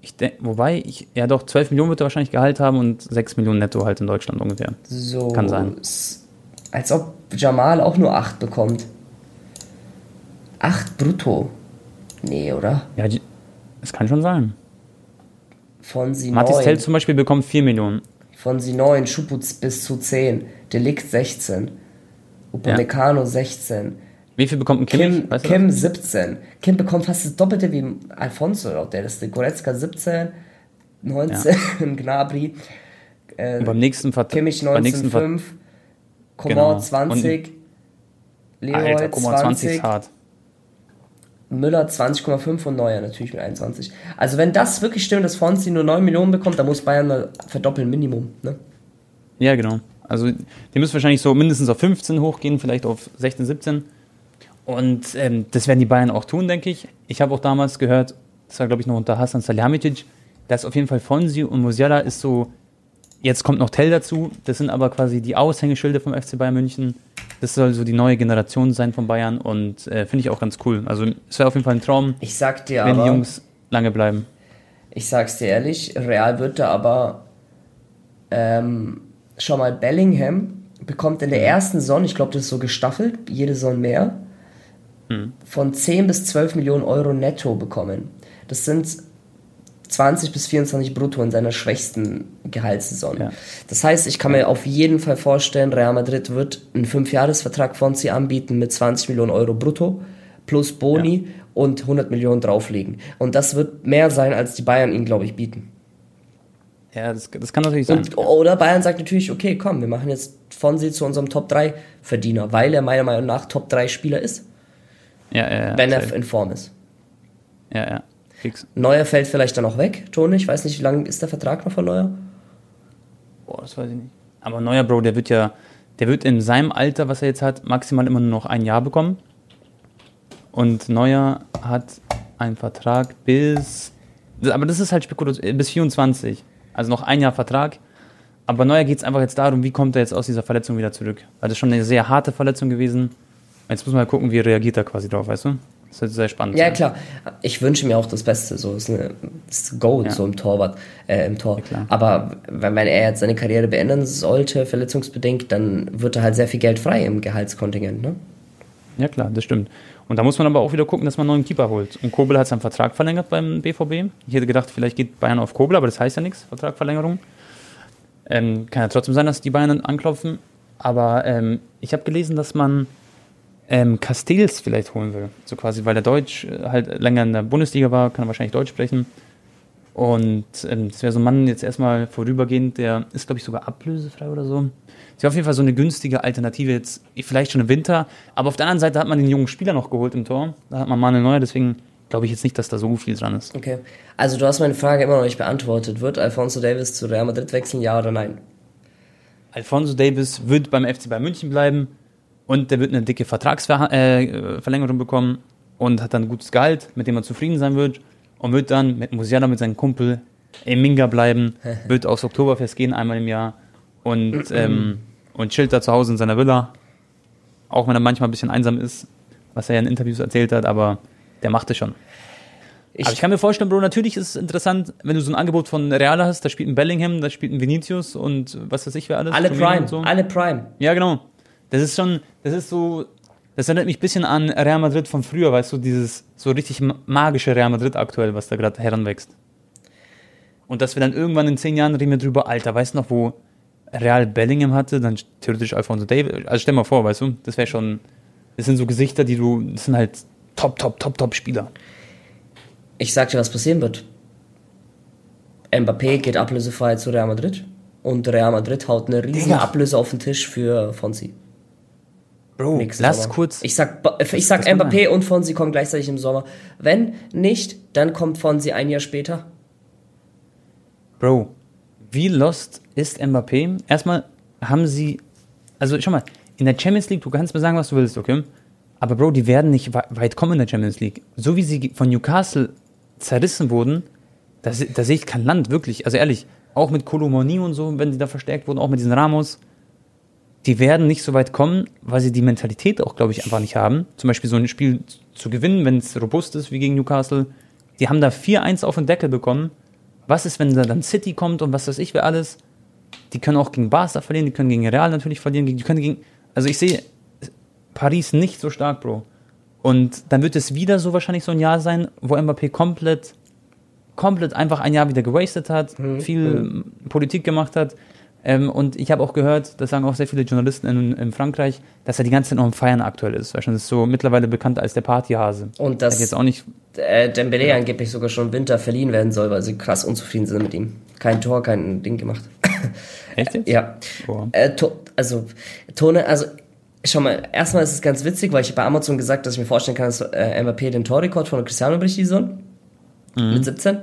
ich denke, wobei, ich, ja doch, 12 Millionen wird er wahrscheinlich Gehalt haben und 6 Millionen netto halt in Deutschland ungefähr. So. Kann sein. Als ob Jamal auch nur 8 bekommt. 8 brutto. Nee, oder? Ja, es kann schon sein. Von sie Mathis Tell zum Beispiel bekommt 4 Millionen. Von sie 9, Schuputz bis zu 10, Delikt 16, Upamecano ja. 16. Wie viel bekommt ein Kim? Kim, weißt du Kim 17. Kim bekommt fast das Doppelte wie Alfonso laut der Liste. Goretzka 17, 19, ja. Gnabry. Äh, Und beim nächsten Vertrag. Kimmich 19, 5, Coman genau. 20, Leroy Alter, 20, 20 ist hart. Müller 20,5 und Neuer natürlich mit 21. Also wenn das wirklich stimmt, dass Fonsi nur 9 Millionen bekommt, dann muss Bayern mal verdoppeln Minimum. Ne? Ja, genau. Also die müssen wahrscheinlich so mindestens auf 15 hochgehen, vielleicht auf 16, 17. Und ähm, das werden die Bayern auch tun, denke ich. Ich habe auch damals gehört, das war glaube ich noch unter Hasan Salihamidzic, dass auf jeden Fall Fonsi und Musiala ist so, jetzt kommt noch Tell dazu, das sind aber quasi die Aushängeschilder vom FC Bayern München. Das soll so die neue Generation sein von Bayern und äh, finde ich auch ganz cool. Also es wäre auf jeden Fall ein Traum, ich sag dir wenn aber, die Jungs lange bleiben. Ich sag's dir ehrlich, Real wird da aber ähm, schau mal, Bellingham bekommt in der mhm. ersten Saison, ich glaube, das ist so gestaffelt, jede Saison mehr, mhm. von 10 bis 12 Millionen Euro netto bekommen. Das sind 20 bis 24 brutto in seiner schwächsten Gehaltssaison. Ja. Das heißt, ich kann mir auf jeden Fall vorstellen, Real Madrid wird einen 5-Jahres-Vertrag von sie anbieten mit 20 Millionen Euro brutto plus Boni ja. und 100 Millionen drauflegen. Und das wird mehr sein, als die Bayern ihnen, glaube ich, bieten. Ja, das, das kann natürlich sein. Und, oder Bayern sagt natürlich, okay, komm, wir machen jetzt Fonsi zu unserem Top-3-Verdiener, weil er meiner Meinung nach Top-3-Spieler ist. Ja, ja, ja. Wenn er in Form ist. Ja, ja. Fix. Neuer fällt vielleicht dann auch weg, Toni. Ich weiß nicht, wie lange ist der Vertrag noch von Neuer? Boah, das weiß ich nicht. Aber Neuer, Bro, der wird ja, der wird in seinem Alter, was er jetzt hat, maximal immer nur noch ein Jahr bekommen. Und Neuer hat einen Vertrag bis, aber das ist halt Spekulation, bis 24. Also noch ein Jahr Vertrag. Aber Neuer geht es einfach jetzt darum, wie kommt er jetzt aus dieser Verletzung wieder zurück. Weil das ist schon eine sehr harte Verletzung gewesen. Jetzt muss man mal gucken, wie reagiert er quasi drauf, weißt du? Das wird sehr spannend. Ja, sein. klar. Ich wünsche mir auch das Beste. So das ist eine das Goal ja. so im Torwart, äh, im Tor. Ja, Aber wenn, wenn er jetzt seine Karriere beenden sollte, verletzungsbedingt, dann wird er halt sehr viel Geld frei im Gehaltskontingent, ne? Ja, klar, das stimmt. Und da muss man aber auch wieder gucken, dass man einen neuen Keeper holt. Und Kobel hat seinen Vertrag verlängert beim BVB. Ich hätte gedacht, vielleicht geht Bayern auf Kobel, aber das heißt ja nichts, Vertragverlängerung. Ähm, kann ja trotzdem sein, dass die Bayern anklopfen. Aber ähm, ich habe gelesen, dass man ähm, Castells vielleicht holen will. So quasi, weil der Deutsch äh, halt länger in der Bundesliga war, kann er wahrscheinlich Deutsch sprechen. Und ähm, das wäre so ein Mann jetzt erstmal vorübergehend, der ist, glaube ich, sogar ablösefrei oder so. Das wäre auf jeden Fall so eine günstige Alternative jetzt, vielleicht schon im Winter. Aber auf der anderen Seite hat man den jungen Spieler noch geholt im Tor. Da hat man mal eine neue, deswegen glaube ich jetzt nicht, dass da so viel dran ist. Okay. Also du hast meine Frage immer noch nicht beantwortet. Wird Alfonso Davis zu Real Madrid wechseln, ja oder nein? Alfonso Davis wird beim FC bei München bleiben und der wird eine dicke Vertragsverlängerung äh, bekommen und hat dann ein gutes Gehalt, mit dem er zufrieden sein wird und wird dann mit Musiala mit seinem Kumpel in Minga bleiben, wird aufs Oktoberfest gehen einmal im Jahr und, ähm, und chillt da zu Hause in seiner Villa. Auch wenn er manchmal ein bisschen einsam ist, was er ja in Interviews erzählt hat, aber der macht es schon. Ich, aber ich kann mir vorstellen, Bro, natürlich ist es interessant, wenn du so ein Angebot von Real hast, da spielt ein Bellingham, da spielt ein Vinicius und was weiß ich wer alles. Alle Prime, so. alle Prime. Ja, genau. Das ist schon, das ist so, das erinnert mich ein bisschen an Real Madrid von früher, weißt du, dieses so richtig magische Real Madrid aktuell, was da gerade heranwächst. Und dass wir dann irgendwann in zehn Jahren reden wir drüber, Alter, weißt du noch, wo Real Bellingham hatte, dann theoretisch Alfonso Davis. Also stell mal vor, weißt du, das wäre schon, das sind so Gesichter, die du, das sind halt top, top, top, top Spieler. Ich sag dir, was passieren wird. Mbappé geht ablösefrei zu Real Madrid und Real Madrid haut eine riesige Ablöse auf den Tisch für Fonsi. Bro, lass Sommer. kurz. Ich sag, ich sag Mbappé und Fonsi kommen gleichzeitig im Sommer. Wenn nicht, dann kommt Fonsi ein Jahr später. Bro, wie lost ist Mbappé? Erstmal haben sie, also schau mal, in der Champions League, du kannst mir sagen, was du willst, okay? Aber Bro, die werden nicht weit kommen in der Champions League. So wie sie von Newcastle zerrissen wurden, da, da sehe ich kein Land, wirklich. Also ehrlich, auch mit Kolomoni und so, wenn die da verstärkt wurden, auch mit diesen Ramos die werden nicht so weit kommen, weil sie die Mentalität auch, glaube ich, einfach nicht haben. Zum Beispiel so ein Spiel zu gewinnen, wenn es robust ist, wie gegen Newcastle. Die haben da 4-1 auf den Deckel bekommen. Was ist, wenn da dann City kommt und was weiß ich, wer alles? Die können auch gegen Barca verlieren, die können gegen Real natürlich verlieren, die können gegen. Also ich sehe Paris nicht so stark, Bro. Und dann wird es wieder so wahrscheinlich so ein Jahr sein, wo Mbappé komplett, komplett einfach ein Jahr wieder gewastet hat, mhm. viel mhm. Politik gemacht hat. Ähm, und ich habe auch gehört, das sagen auch sehr viele Journalisten in, in, Frankreich, dass er die ganze Zeit noch im Feiern aktuell ist. Schon ist so mittlerweile bekannt als der Partyhase. Und dass jetzt auch nicht, äh, Dembele ja. angeblich sogar schon im Winter verliehen werden soll, weil sie krass unzufrieden sind mit ihm. Kein Tor, kein Ding gemacht. Echt jetzt? Ja. Oh. Äh, to also, Tone, also Schau mal, erstmal ist es ganz witzig, weil ich bei Amazon gesagt, dass ich mir vorstellen kann, dass äh, Mbappé den Torrekord von Cristiano bricht die Saison. Mhm. Mit 17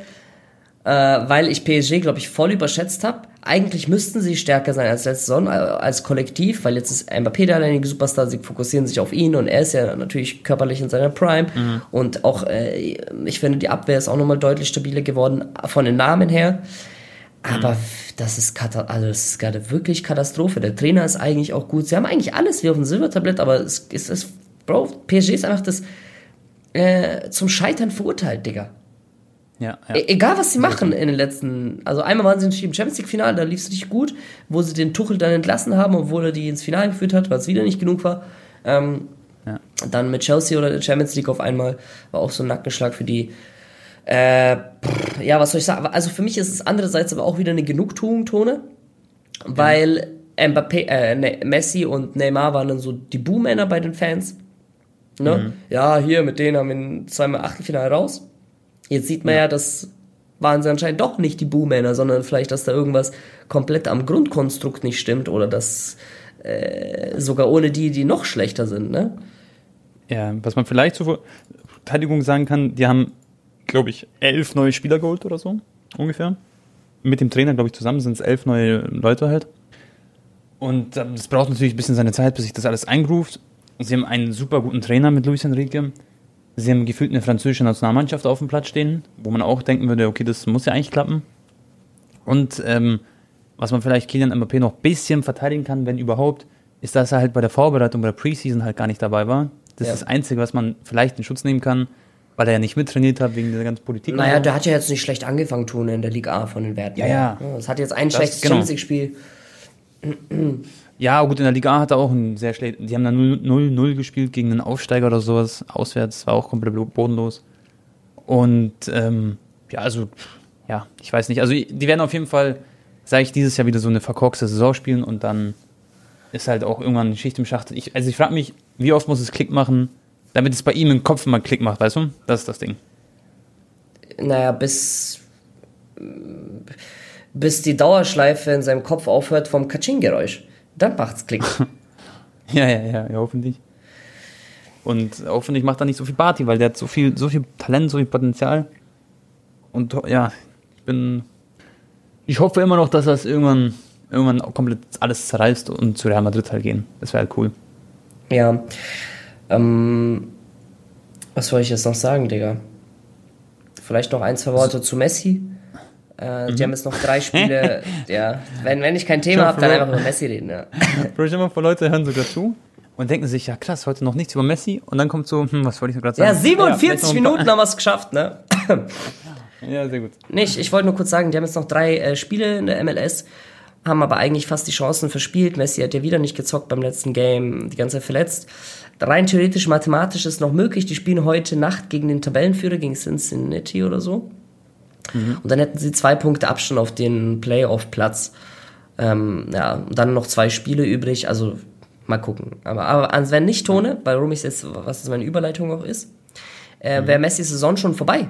äh, weil ich PSG, glaube ich, voll überschätzt habe. Eigentlich müssten sie stärker sein als letzte Saison, äh, als Kollektiv, weil jetzt ist Mbappé der alleinige Superstar, sie fokussieren sich auf ihn und er ist ja natürlich körperlich in seiner Prime. Mhm. Und auch, äh, ich finde, die Abwehr ist auch nochmal deutlich stabiler geworden, von den Namen her. Aber mhm. das ist, also das ist gerade wirklich Katastrophe. Der Trainer ist eigentlich auch gut. Sie haben eigentlich alles wie auf dem Silbertablett, aber es ist, Bro, PSG ist einfach das äh, zum Scheitern verurteilt, Digga. Ja, ja. E egal, was sie machen in den letzten. Also, einmal waren sie im Champions League-Finale, da lief es richtig gut, wo sie den Tuchel dann entlassen haben, obwohl er die ins Finale geführt hat, weil es wieder nicht genug war. Ähm, ja. Dann mit Chelsea oder der Champions League auf einmal war auch so ein Nackenschlag für die. Äh, ja, was soll ich sagen? Also, für mich ist es andererseits aber auch wieder eine Genugtuung, Tone, weil Mbappé, äh, ne, Messi und Neymar waren dann so die Buhmänner bei den Fans. Ne? Mhm. Ja, hier, mit denen haben wir zweimal Achtelfinale raus. Jetzt sieht man ja, ja das waren sie anscheinend doch nicht die Buhmänner, sondern vielleicht, dass da irgendwas komplett am Grundkonstrukt nicht stimmt oder dass äh, sogar ohne die, die noch schlechter sind, ne? Ja, was man vielleicht zur Verteidigung sagen kann, die haben, glaube ich, elf neue Spieler geholt oder so, ungefähr. Mit dem Trainer, glaube ich, zusammen sind es elf neue Leute halt. Und ähm, das braucht natürlich ein bisschen seine Zeit, bis sich das alles eingruft. Sie haben einen super guten Trainer mit Luis Enrique. Sie haben gefühlt eine französische Nationalmannschaft auf dem Platz stehen, wo man auch denken würde, okay, das muss ja eigentlich klappen. Und ähm, was man vielleicht Kilian Mbappé noch ein bisschen verteidigen kann, wenn überhaupt, ist, dass er halt bei der Vorbereitung, bei der Preseason halt gar nicht dabei war. Das ja. ist das Einzige, was man vielleicht in Schutz nehmen kann, weil er ja nicht mittrainiert hat wegen dieser ganzen Politik. Naja, der hat ja jetzt nicht schlecht angefangen, tun in der Liga A von den Werten. Ja, ja. Es hat jetzt ein das, schlechtes genau. Champions League-Spiel. Ja, gut, in der Liga A hat er auch ein sehr schlecht. Die haben dann 0-0 gespielt gegen einen Aufsteiger oder sowas. Auswärts war auch komplett bodenlos. Und ähm, ja, also, ja, ich weiß nicht. Also, die werden auf jeden Fall, sage ich, dieses Jahr wieder so eine verkorkste Saison spielen und dann ist halt auch irgendwann eine Schicht im Schacht. Ich, also, ich frage mich, wie oft muss es Klick machen, damit es bei ihm im Kopf mal Klick macht, weißt du? Das ist das Ding. Naja, bis bis die Dauerschleife in seinem Kopf aufhört vom Katsching-Geräusch. Dann macht's Klick. ja, ja, ja, ja, hoffentlich. Und hoffentlich macht er nicht so viel Party, weil der hat so viel, so viel Talent, so viel Potenzial. Und ja, ich bin. Ich hoffe immer noch, dass er es irgendwann, irgendwann komplett alles zerreißt und zu Real Madrid halt gehen. Das wäre halt cool. Ja. Ähm, was soll ich jetzt noch sagen, Digga? Vielleicht noch ein, zwei Worte zu Messi. Äh, mhm. Die haben jetzt noch drei Spiele. ja, wenn, wenn ich kein Thema habe, dann einfach über Messi reden. Ja. Ich immer vor Leute hören sogar zu und denken sich, ja krass, heute noch nichts über Messi. Und dann kommt so, hm, was wollte ich gerade sagen? Ja, 47 ja, Minuten haben wir es geschafft, ne? ja, sehr gut. Nicht, ich wollte nur kurz sagen, die haben jetzt noch drei äh, Spiele in der MLS, haben aber eigentlich fast die Chancen verspielt. Messi hat ja wieder nicht gezockt beim letzten Game, die ganze Zeit verletzt. Rein theoretisch, mathematisch ist noch möglich. Die spielen heute Nacht gegen den Tabellenführer, gegen Cincinnati oder so. Mhm. Und dann hätten sie zwei Punkte Abstand auf den Playoff-Platz. Ähm, ja, und dann noch zwei Spiele übrig. Also mal gucken. Aber, aber wenn nicht Tone, weil Rumis jetzt, was jetzt meine Überleitung auch ist, äh, mhm. wäre Messis Saison schon vorbei.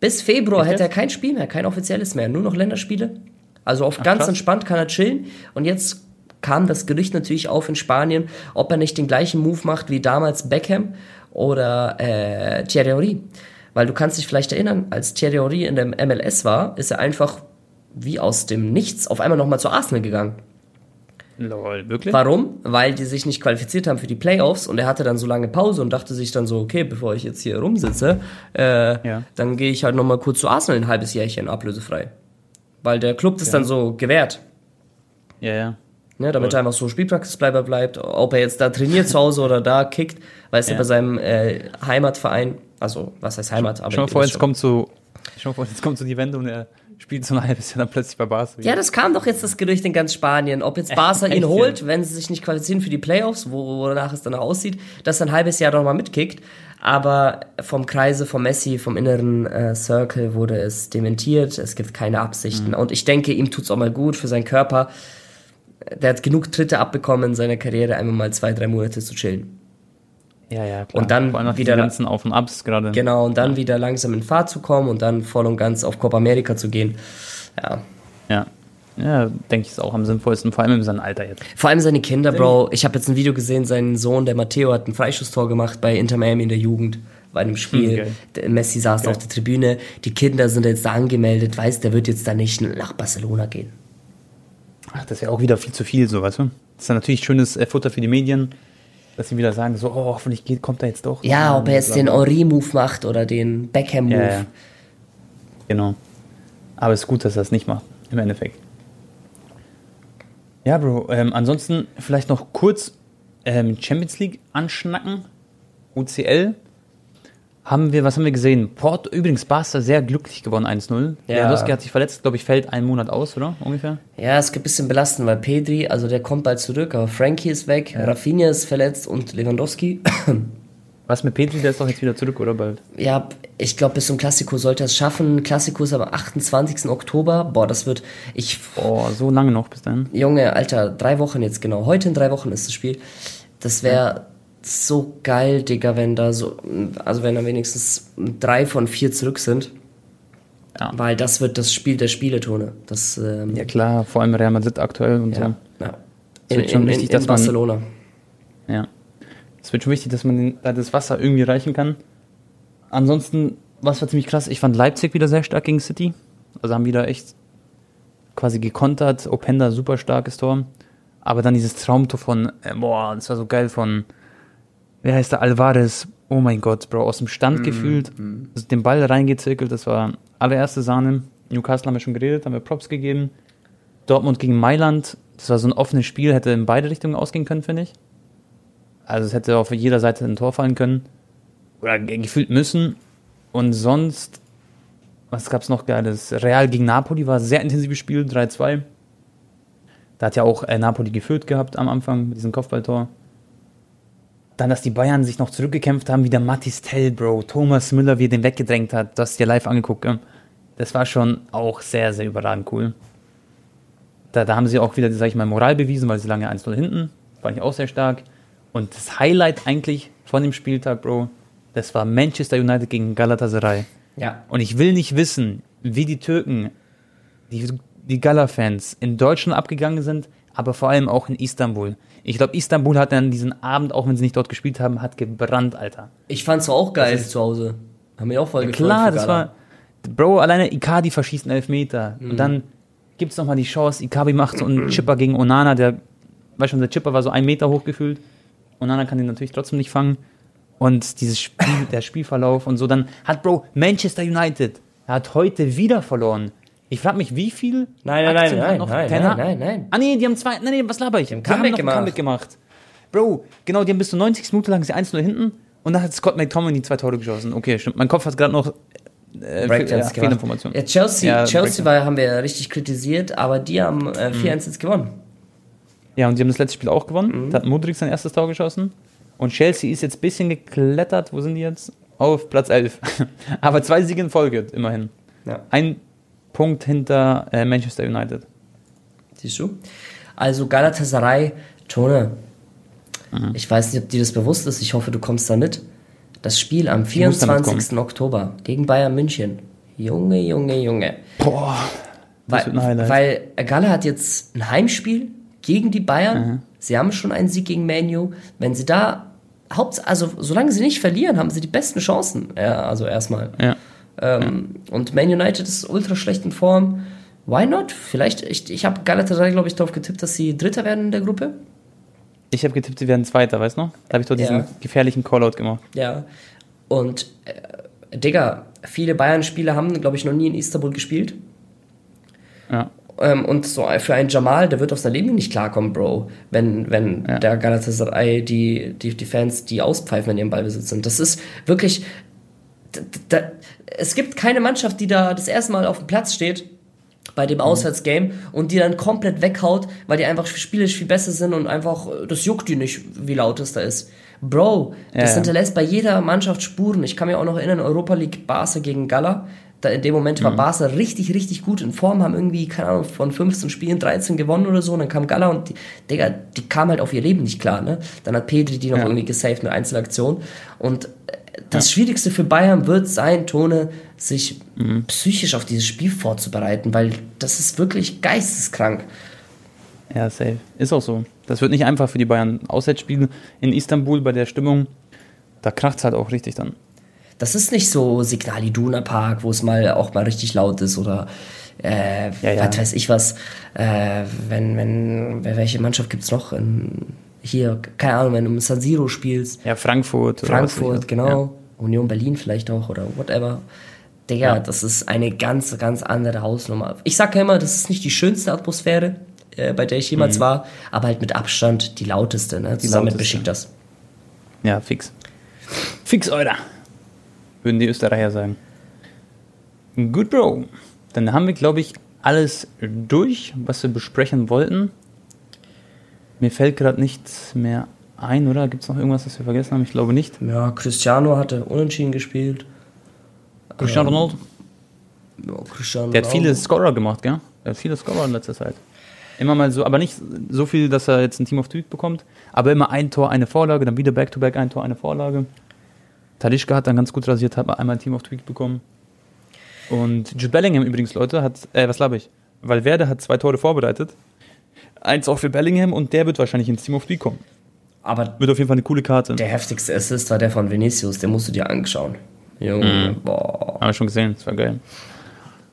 Bis Februar hätte er kein Spiel mehr, kein offizielles mehr, nur noch Länderspiele. Also auf Ach, ganz krass. entspannt kann er chillen. Und jetzt kam das Gerücht natürlich auf in Spanien, ob er nicht den gleichen Move macht wie damals Beckham oder äh, Thierry Henry. Weil du kannst dich vielleicht erinnern, als Thierry Henry in der MLS war, ist er einfach wie aus dem Nichts auf einmal nochmal zu Arsenal gegangen. Lol, wirklich? Warum? Weil die sich nicht qualifiziert haben für die Playoffs und er hatte dann so lange Pause und dachte sich dann so, okay, bevor ich jetzt hier rumsitze, äh, ja. dann gehe ich halt nochmal kurz zu Arsenal ein halbes Jährchen ablösefrei. Weil der Club das ja. dann so gewährt. Ja, ja. Ne, damit cool. er einfach so Spielpraxisbleiber bleibt, ob er jetzt da trainiert zu Hause oder da kickt, weißt ja. du, bei seinem äh, Heimatverein, also was heißt Heimat, aber. Schau mal vor, jetzt kommt so, mal vor, jetzt kommt so die Wende und er spielt so ein halbes Jahr dann plötzlich bei Barca. Ja, das kam doch jetzt das Gerücht in ganz Spanien, ob jetzt Barca ihn holt, wenn sie sich nicht qualifizieren für die Playoffs, wo, wonach es danach aussieht, dass er ein halbes Jahr doch mal mitkickt. Aber vom Kreise, vom Messi, vom inneren äh, Circle wurde es dementiert. Es gibt keine Absichten. Mhm. Und ich denke, ihm tut's auch mal gut für seinen Körper der hat genug Tritte abbekommen in seiner Karriere, einmal mal zwei, drei Monate zu chillen. Ja, ja, klar. Und dann wieder ganzen Auf und Abs gerade. Genau, und dann ja. wieder langsam in Fahrt zu kommen und dann voll und ganz auf Copa America zu gehen. Ja. Ja. Ja, denke ich, ist auch am sinnvollsten, vor allem in seinem Alter jetzt. Vor allem seine Kinder, Bro. Ich habe jetzt ein Video gesehen, sein Sohn, der Matteo, hat ein Freischusstor gemacht bei Inter Miami in der Jugend bei einem Spiel. Okay. Messi saß okay. auf der Tribüne. Die Kinder sind jetzt da angemeldet, weiß, der wird jetzt da nicht nach Barcelona gehen. Ach, das ist ja auch wieder viel zu viel, so, weißt du? Das ist ja natürlich schönes äh, Futter für die Medien, dass sie wieder sagen, so, oh, hoffentlich geht, kommt er jetzt doch. Ja, ob er jetzt den Henri-Move macht oder den Beckham-Move. Ja, ja. Genau. Aber es ist gut, dass er es nicht macht, im Endeffekt. Ja, Bro, ähm, ansonsten vielleicht noch kurz ähm, Champions League anschnacken. UCL haben wir, was haben wir gesehen? Port, übrigens, Barca sehr glücklich gewonnen, 1-0. Ja. Lewandowski hat sich verletzt, glaube ich, fällt einen Monat aus, oder? Ungefähr? Ja, es gibt ein bisschen belastend, weil Pedri, also der kommt bald zurück, aber Frankie ist weg, ja. Rafinha ist verletzt und Lewandowski. Was mit Pedri, der ist doch jetzt wieder zurück, oder bald? Ja, ich glaube, bis zum Klassiko sollte er es schaffen. Klassiko ist aber 28. Oktober. Boah, das wird. Ich. Boah, so lange noch bis dann. Junge, Alter, drei Wochen jetzt genau. Heute in drei Wochen ist das Spiel. Das wäre. Ja so geil, Digga, wenn da so, also wenn da wenigstens drei von vier zurück sind. Ja. Weil das wird das Spiel der Spieletone. Das, ähm, ja klar, vor allem Real Madrid aktuell und ja, so. Ja. Es wird in, schon in, wichtig, in, dass Barcelona. Man, ja. Es wird schon wichtig, dass man da das Wasser irgendwie reichen kann. Ansonsten, was war ziemlich krass, ich fand Leipzig wieder sehr stark gegen City. Also haben wieder echt quasi gekontert. Openda super starkes Tor. Aber dann dieses Traumtor von, äh, boah, das war so geil von wer heißt der Alvarez? Oh mein Gott, Bro, aus dem Stand mm, gefühlt, mm. den Ball reingezirkelt, das war allererste Sahne. Newcastle haben wir schon geredet, haben wir Props gegeben. Dortmund gegen Mailand, das war so ein offenes Spiel, hätte in beide Richtungen ausgehen können, finde ich. Also es hätte auf jeder Seite ein Tor fallen können. Oder gefühlt müssen. Und sonst, was gab es noch Geiles? Real gegen Napoli war ein sehr intensives Spiel, 3-2. Da hat ja auch äh, Napoli geführt gehabt am Anfang mit diesem Kopfballtor. Dann, dass die Bayern sich noch zurückgekämpft haben, wie der Mattis Tell, Bro, Thomas Müller, wie er den weggedrängt hat, das dir live angeguckt. Das war schon auch sehr, sehr überragend cool. Da, da haben sie auch wieder, sag ich mal, Moral bewiesen, weil sie lange 1-0 hinten. Fand ich auch sehr stark. Und das Highlight eigentlich von dem Spieltag, Bro, das war Manchester United gegen Galatasaray. Ja. Und ich will nicht wissen, wie die Türken, die, die Gala-Fans in Deutschland abgegangen sind, aber vor allem auch in Istanbul. Ich glaube, Istanbul hat dann diesen Abend, auch wenn sie nicht dort gespielt haben, hat gebrannt, Alter. Ich fand's auch geil ist, zu Hause. Haben wir auch voll ja, Klar, das war. Bro, alleine Ikadi verschießt einen Elfmeter. Mhm. Und dann gibt's nochmal die Chance, Ikabi macht so einen Chipper gegen Onana, der, weißt schon, der Chipper war so ein Meter hoch gefühlt. Onana kann den natürlich trotzdem nicht fangen. Und dieses Spiel, der Spielverlauf und so, dann hat Bro Manchester United, er hat heute wieder verloren. Ich frage mich, wie viel nein, nein, Aktien nein, nein, nein, nein, nein, nein. Ah nee, die haben zwei, nein, nee, was laber ich? Die haben Comeback, die haben gemacht. Comeback gemacht. Bro, genau, die haben bis zu 90 Minuten lang sie 1-0 hinten und dann hat Scott McTominay zwei Tore geschossen. Okay, stimmt. Mein Kopf hat gerade noch äh, ja, Fehlinformation. Ja, Chelsea, ja, Chelsea war, haben wir richtig kritisiert, aber die haben äh, 4-1 mhm. jetzt gewonnen. Ja, und sie haben das letzte Spiel auch gewonnen. Mhm. Da hat Modric sein erstes Tor geschossen. Und Chelsea ist jetzt ein bisschen geklettert. Wo sind die jetzt? Auf Platz 11. aber zwei Siege in Folge, immerhin. Ja. Ein Punkt hinter äh, Manchester United. Siehst du? Also Galatasaray, Tone, mhm. ich weiß nicht, ob dir das bewusst ist, ich hoffe, du kommst da mit. Das Spiel am 24. Oktober gegen Bayern München. Junge, Junge, Junge. Boah. Weil, weil Gala hat jetzt ein Heimspiel gegen die Bayern. Mhm. Sie haben schon einen Sieg gegen Manu. Wenn sie da, Haupt, also solange sie nicht verlieren, haben sie die besten Chancen. Ja, also erstmal. Ja. Ähm. Und Man United ist ultra schlecht in Form. Why not? Vielleicht, ich, ich habe Galatasaray, glaube ich, darauf getippt, dass sie Dritter werden in der Gruppe. Ich habe getippt, sie werden Zweiter, weißt du noch? Da habe ich doch diesen ja. gefährlichen Callout gemacht. Ja. Und, äh, Digga, viele Bayern-Spieler haben, glaube ich, noch nie in Istanbul gespielt. Ja. Ähm, und so für einen Jamal, der wird auf sein Leben nicht klarkommen, Bro, wenn, wenn ja. der Galatasaray die, die, die Fans die auspfeifen, wenn die im Ballbesitz sind. Das ist wirklich, da, da, es gibt keine Mannschaft, die da das erste Mal auf dem Platz steht bei dem mhm. Auswärtsgame und die dann komplett weghaut, weil die einfach spielisch viel besser sind und einfach, das juckt die nicht, wie laut es da ist. Bro, das ja, hinterlässt bei jeder Mannschaft Spuren. Ich kann mir auch noch erinnern, Europa League Barca gegen Gala. Da in dem Moment war mhm. Barca richtig, richtig gut in Form, haben irgendwie, keine Ahnung, von 15 Spielen 13 gewonnen oder so. Und dann kam Gala und die, Digga, die kam halt auf ihr Leben nicht klar, ne? Dann hat Pedri die noch ja. irgendwie gesaved, eine Einzelaktion. Und das ja. Schwierigste für Bayern wird sein, Tone, sich mhm. psychisch auf dieses Spiel vorzubereiten, weil das ist wirklich geisteskrank. Ja, safe. Ist auch so. Das wird nicht einfach für die Bayern. Auswärtsspiel in Istanbul bei der Stimmung, da kracht es halt auch richtig dann. Das ist nicht so Signal Iduna Park, wo es mal auch mal richtig laut ist oder äh, ja, ja. was weiß ich was. Äh, wenn, wenn, welche Mannschaft gibt's noch? In, hier, keine Ahnung, wenn du im San Siro spielst. Ja, Frankfurt. Frankfurt, genau. Ja. Union Berlin vielleicht auch oder whatever. Digga, ja. das ist eine ganz, ganz andere Hausnummer. Ich sage ja immer, das ist nicht die schönste Atmosphäre, äh, bei der ich jemals mhm. war, aber halt mit Abstand die lauteste, ne? Zusammen mit Besiktas. Ja, fix. Fix, Euer. Würden die Österreicher sagen. Gut, Bro. Dann haben wir, glaube ich, alles durch, was wir besprechen wollten. Mir fällt gerade nichts mehr ein, oder? Gibt es noch irgendwas, was wir vergessen haben? Ich glaube nicht. Ja, Cristiano hatte unentschieden gespielt. Cristiano ähm, Ronaldo? Ja, Cristiano Der hat viele Scorer gemacht, gell? Er hat viele Scorer in letzter Zeit. Immer mal so, aber nicht so viel, dass er jetzt ein Team of the Week bekommt, aber immer ein Tor, eine Vorlage, dann wieder Back-to-Back, -back, ein Tor, eine Vorlage. Tadischka hat dann ganz gut rasiert, hat einmal ein Team of the Week bekommen. Und Jude Bellingham übrigens, Leute, hat, äh, was glaube ich? Valverde hat zwei Tore vorbereitet. Eins auch für Bellingham und der wird wahrscheinlich ins Team of the kommen. Aber wird auf jeden Fall eine coole Karte. Der heftigste Assist war der von Vinicius, den musst du dir anschauen. Junge, mhm. boah. Haben wir schon gesehen, das war geil.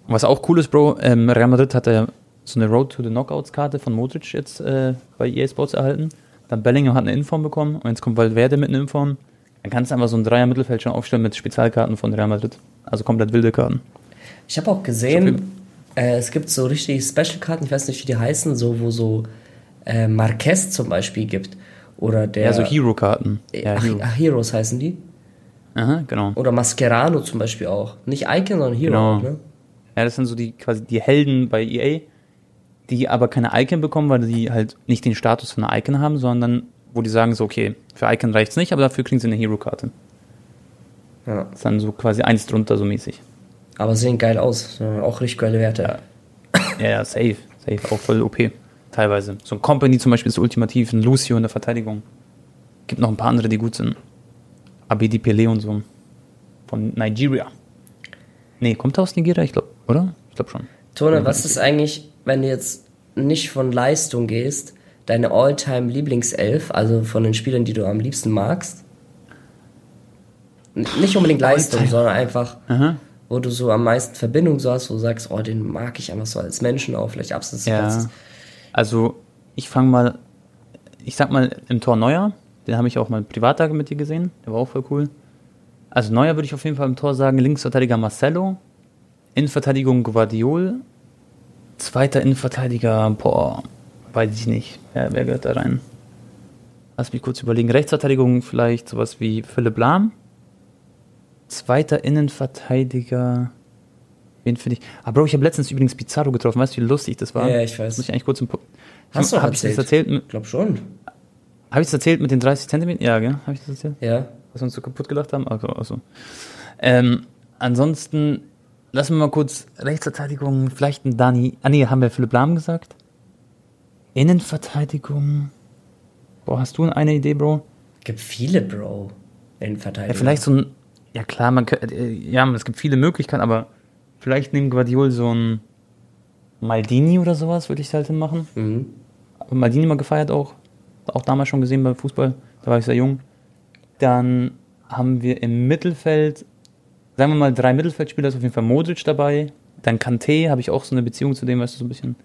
Und was auch cool ist, Bro, ähm, Real Madrid hat ja so eine Road to the Knockouts-Karte von Modric jetzt äh, bei EA Sports erhalten. Dann Bellingham hat eine Inform bekommen und jetzt kommt Valverde mit einer Inform. Dann kannst du einfach so ein Dreier-Mittelfeld schon aufstellen mit Spezialkarten von Real Madrid. Also komplett wilde Karten. Ich habe auch gesehen, äh, es gibt so richtig Special-Karten, ich weiß nicht, wie die heißen, so wo so äh, Marquez zum Beispiel gibt. Oder der. Ja, so Hero-Karten. Ja, Hero. ach, Heroes heißen die? Aha, genau. Oder Mascherano zum Beispiel auch. Nicht Icon, sondern Hero. Genau. Ne? Ja, das sind so die quasi die Helden bei EA, die aber keine Icon bekommen, weil sie halt nicht den Status von einer Icon haben, sondern wo die sagen so, okay, für Icon reicht es nicht, aber dafür kriegen sie eine Hero-Karte. Ja. Das ist dann so quasi eins drunter so mäßig. Aber sehen geil aus. Auch richtig geile Werte. Ja, ja, safe. Safe. Auch voll OP. Teilweise. So ein Company zum Beispiel ist ultimativ, ein Lucio in der Verteidigung. Gibt noch ein paar andere, die gut sind. Abedi Pele und so. Von Nigeria. Nee, kommt er aus Nigeria? Ich glaube, oder? Ich glaube schon. Tone, was ist eigentlich, wenn du jetzt nicht von Leistung gehst, deine All-Time Lieblingself, also von den Spielern, die du am liebsten magst? Nicht unbedingt Leistung, sondern einfach, Aha. Wo du so am meisten Verbindung so hast, wo du sagst, oh, den mag ich einfach so als Menschen auch, vielleicht abseits ja. Also, ich fange mal, ich sag mal, im Tor Neuer, den habe ich auch mal privat mit dir gesehen, der war auch voll cool. Also Neuer würde ich auf jeden Fall im Tor sagen, Linksverteidiger Marcelo, Innenverteidigung Guardiol, zweiter Innenverteidiger, boah, weiß ich nicht, wer, wer gehört da rein? Lass mich kurz überlegen. Rechtsverteidigung vielleicht sowas wie Philipp Lahm. Zweiter Innenverteidiger. Wen finde ich? Ah, Bro, ich habe letztens übrigens Pizarro getroffen. Weißt du, wie lustig das war? Ja, ich weiß. Das muss ich eigentlich kurz im. Hast du hab erzählt? Ich das erzählt? Ich glaube schon. Habe ich das erzählt mit den 30 Zentimetern? Ja, gell? Habe ich das erzählt? Ja. Was wir uns so kaputt gelacht haben? Also, also. Ähm, ansonsten, lassen wir mal kurz Rechtsverteidigung, vielleicht ein Dani. Ah, nee, haben wir Philipp Lahm gesagt? Innenverteidigung. Boah, hast du eine Idee, Bro? Gibt viele, Bro. Innenverteidigung. Ja, vielleicht so ein. Ja, klar, man äh, ja, es gibt viele Möglichkeiten, aber vielleicht neben Guardiol so ein Maldini oder sowas würde ich halt machen. Mhm. Maldini mal gefeiert auch. Auch damals schon gesehen beim Fußball. Da war ich sehr jung. Dann haben wir im Mittelfeld, sagen wir mal, drei Mittelfeldspieler, ist auf jeden Fall Modric dabei. Dann Kanté, habe ich auch so eine Beziehung zu dem, weißt du, so ein bisschen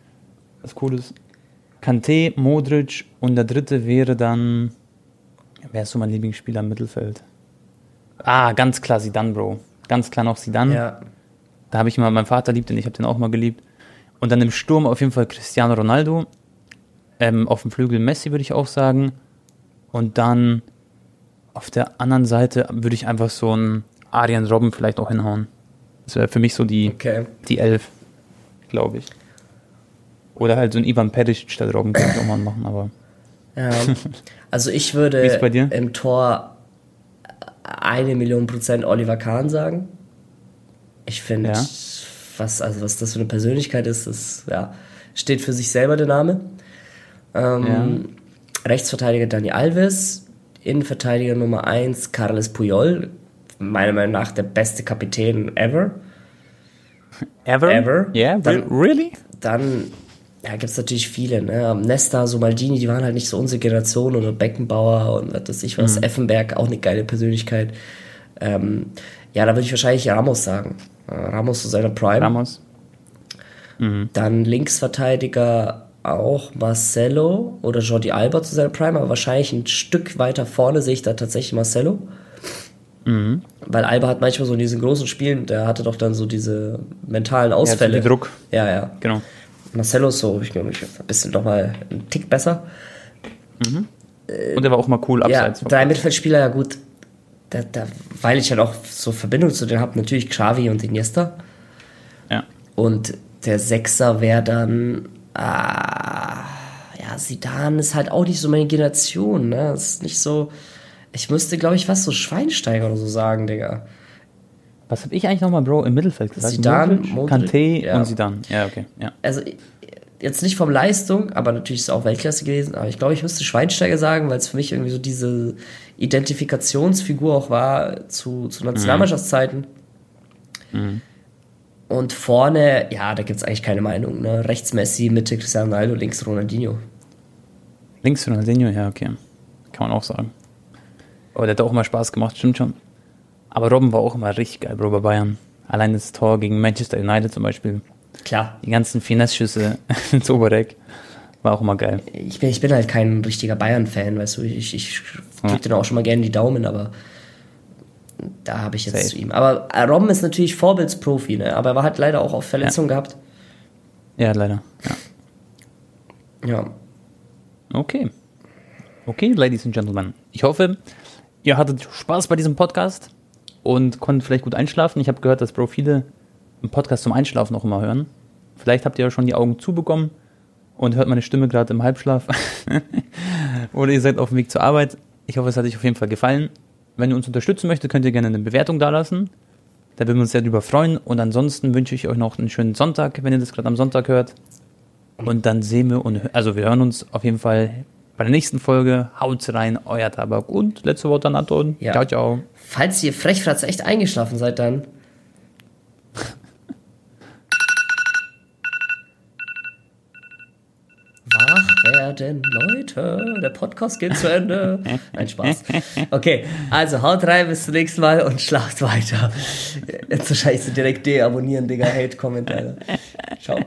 was Cooles. Kanté, Modric und der dritte wäre dann, wer ist so mein Lieblingsspieler im Mittelfeld? Ah, ganz klar Sidan, Bro. Ganz klar noch Sidan. Ja. Da habe ich mal, mein Vater liebt den, ich habe den auch mal geliebt. Und dann im Sturm auf jeden Fall Cristiano Ronaldo. Ähm, auf dem Flügel Messi würde ich auch sagen. Und dann auf der anderen Seite würde ich einfach so einen Arian Robben vielleicht auch hinhauen. Das wäre für mich so die, okay. die Elf, glaube ich. Oder halt so ein Ivan Peric statt Robben könnte ich auch mal machen, aber. Ja, also ich würde im Tor eine Million Prozent Oliver Kahn sagen. Ich finde, ja. was, also was das für eine Persönlichkeit ist, das ja, steht für sich selber der Name. Ähm, ja. Rechtsverteidiger Dani Alves, Innenverteidiger Nummer 1 Carles Puyol, meiner Meinung nach der beste Kapitän ever. Ever? Ever. Yeah, dann, really? Dann ja, gibt es natürlich viele. Ne? Nesta, so Maldini, die waren halt nicht so unsere Generation oder Beckenbauer und was weiß ich was. Mhm. Effenberg, auch eine geile Persönlichkeit. Ähm, Ja, da würde ich wahrscheinlich Ramos sagen. Äh, Ramos zu seiner Prime. Ramos. Mhm. Dann Linksverteidiger auch Marcelo oder Jordi Alba zu seiner Prime, aber wahrscheinlich ein Stück weiter vorne sehe ich da tatsächlich Marcelo. Mhm. Weil Alba hat manchmal so in diesen großen Spielen, der hatte doch dann so diese mentalen Ausfälle. Ja, Druck. Ja, ja. Genau. Marcelo ist so, ich glaube, ich ein bisschen nochmal einen Tick besser. Mhm. Und der war auch mal cool abseits. Ja, drei Mittelfeldspieler, ja gut. Da, da, weil ich halt auch so Verbindung zu denen habe, natürlich Xavi und Iniesta. Ja. Und der Sechser wäre dann, ah, ja, Sidan ist halt auch nicht so meine Generation, ne? Das ist nicht so, ich müsste, glaube ich, was so Schweinsteiger oder so sagen, Digga. Was habe ich eigentlich nochmal, Bro, im Mittelfeld gesagt? Sidan, Kanté ja. und Sidan. Ja, okay. Ja. Also jetzt nicht vom Leistung, aber natürlich ist es auch Weltklasse gewesen. Aber ich glaube, ich müsste Schweinsteiger sagen, weil es für mich irgendwie so diese Identifikationsfigur auch war zu, zu Nationalmannschaftszeiten. Mhm. Und vorne, ja, da gibt es eigentlich keine Meinung. Ne? Rechts Messi, Mitte Cristiano Ronaldo, links Ronaldinho. Links Ronaldinho, ja, okay. Kann man auch sagen. Aber der hat auch immer Spaß gemacht, stimmt schon. Aber Robben war auch immer richtig geil, Bro, bei Bayern. Allein das Tor gegen Manchester United zum Beispiel. Klar. Die ganzen Finesse-Schüsse ins Oberdeck. War auch immer geil. Ich bin, ich bin halt kein richtiger Bayern-Fan, weißt du. Ich, ich drücke ja. dir auch schon mal gerne die Daumen, aber da habe ich jetzt Safe. zu ihm. Aber äh, Robben ist natürlich Vorbildsprofi, ne? aber er hat leider auch auf Verletzungen ja. gehabt. Ja, leider. Ja. ja. Okay. Okay, Ladies and Gentlemen. Ich hoffe, ihr hattet Spaß bei diesem Podcast und konntet vielleicht gut einschlafen. Ich habe gehört, dass Bro viele einen Podcast zum Einschlafen auch immer hören. Vielleicht habt ihr ja schon die Augen zubekommen und hört meine Stimme gerade im Halbschlaf. Oder ihr seid auf dem Weg zur Arbeit. Ich hoffe, es hat euch auf jeden Fall gefallen. Wenn ihr uns unterstützen möchtet, könnt ihr gerne eine Bewertung dalassen. Da würden wir uns sehr drüber freuen. Und ansonsten wünsche ich euch noch einen schönen Sonntag, wenn ihr das gerade am Sonntag hört. Und dann sehen wir und also wir hören uns auf jeden Fall bei der nächsten Folge. Haut rein, euer Tabak. Und letzte Worte an Anton. Ja. Ciao, ciao. Falls ihr frechfratz echt eingeschlafen seid, dann werden, Leute. Der Podcast geht zu Ende. Ein Spaß. Okay, also haut rein, bis zum nächsten Mal und schlaft weiter. Jetzt wahrscheinlich so direkt deabonnieren, Digga. Hate-Kommentare. Ciao.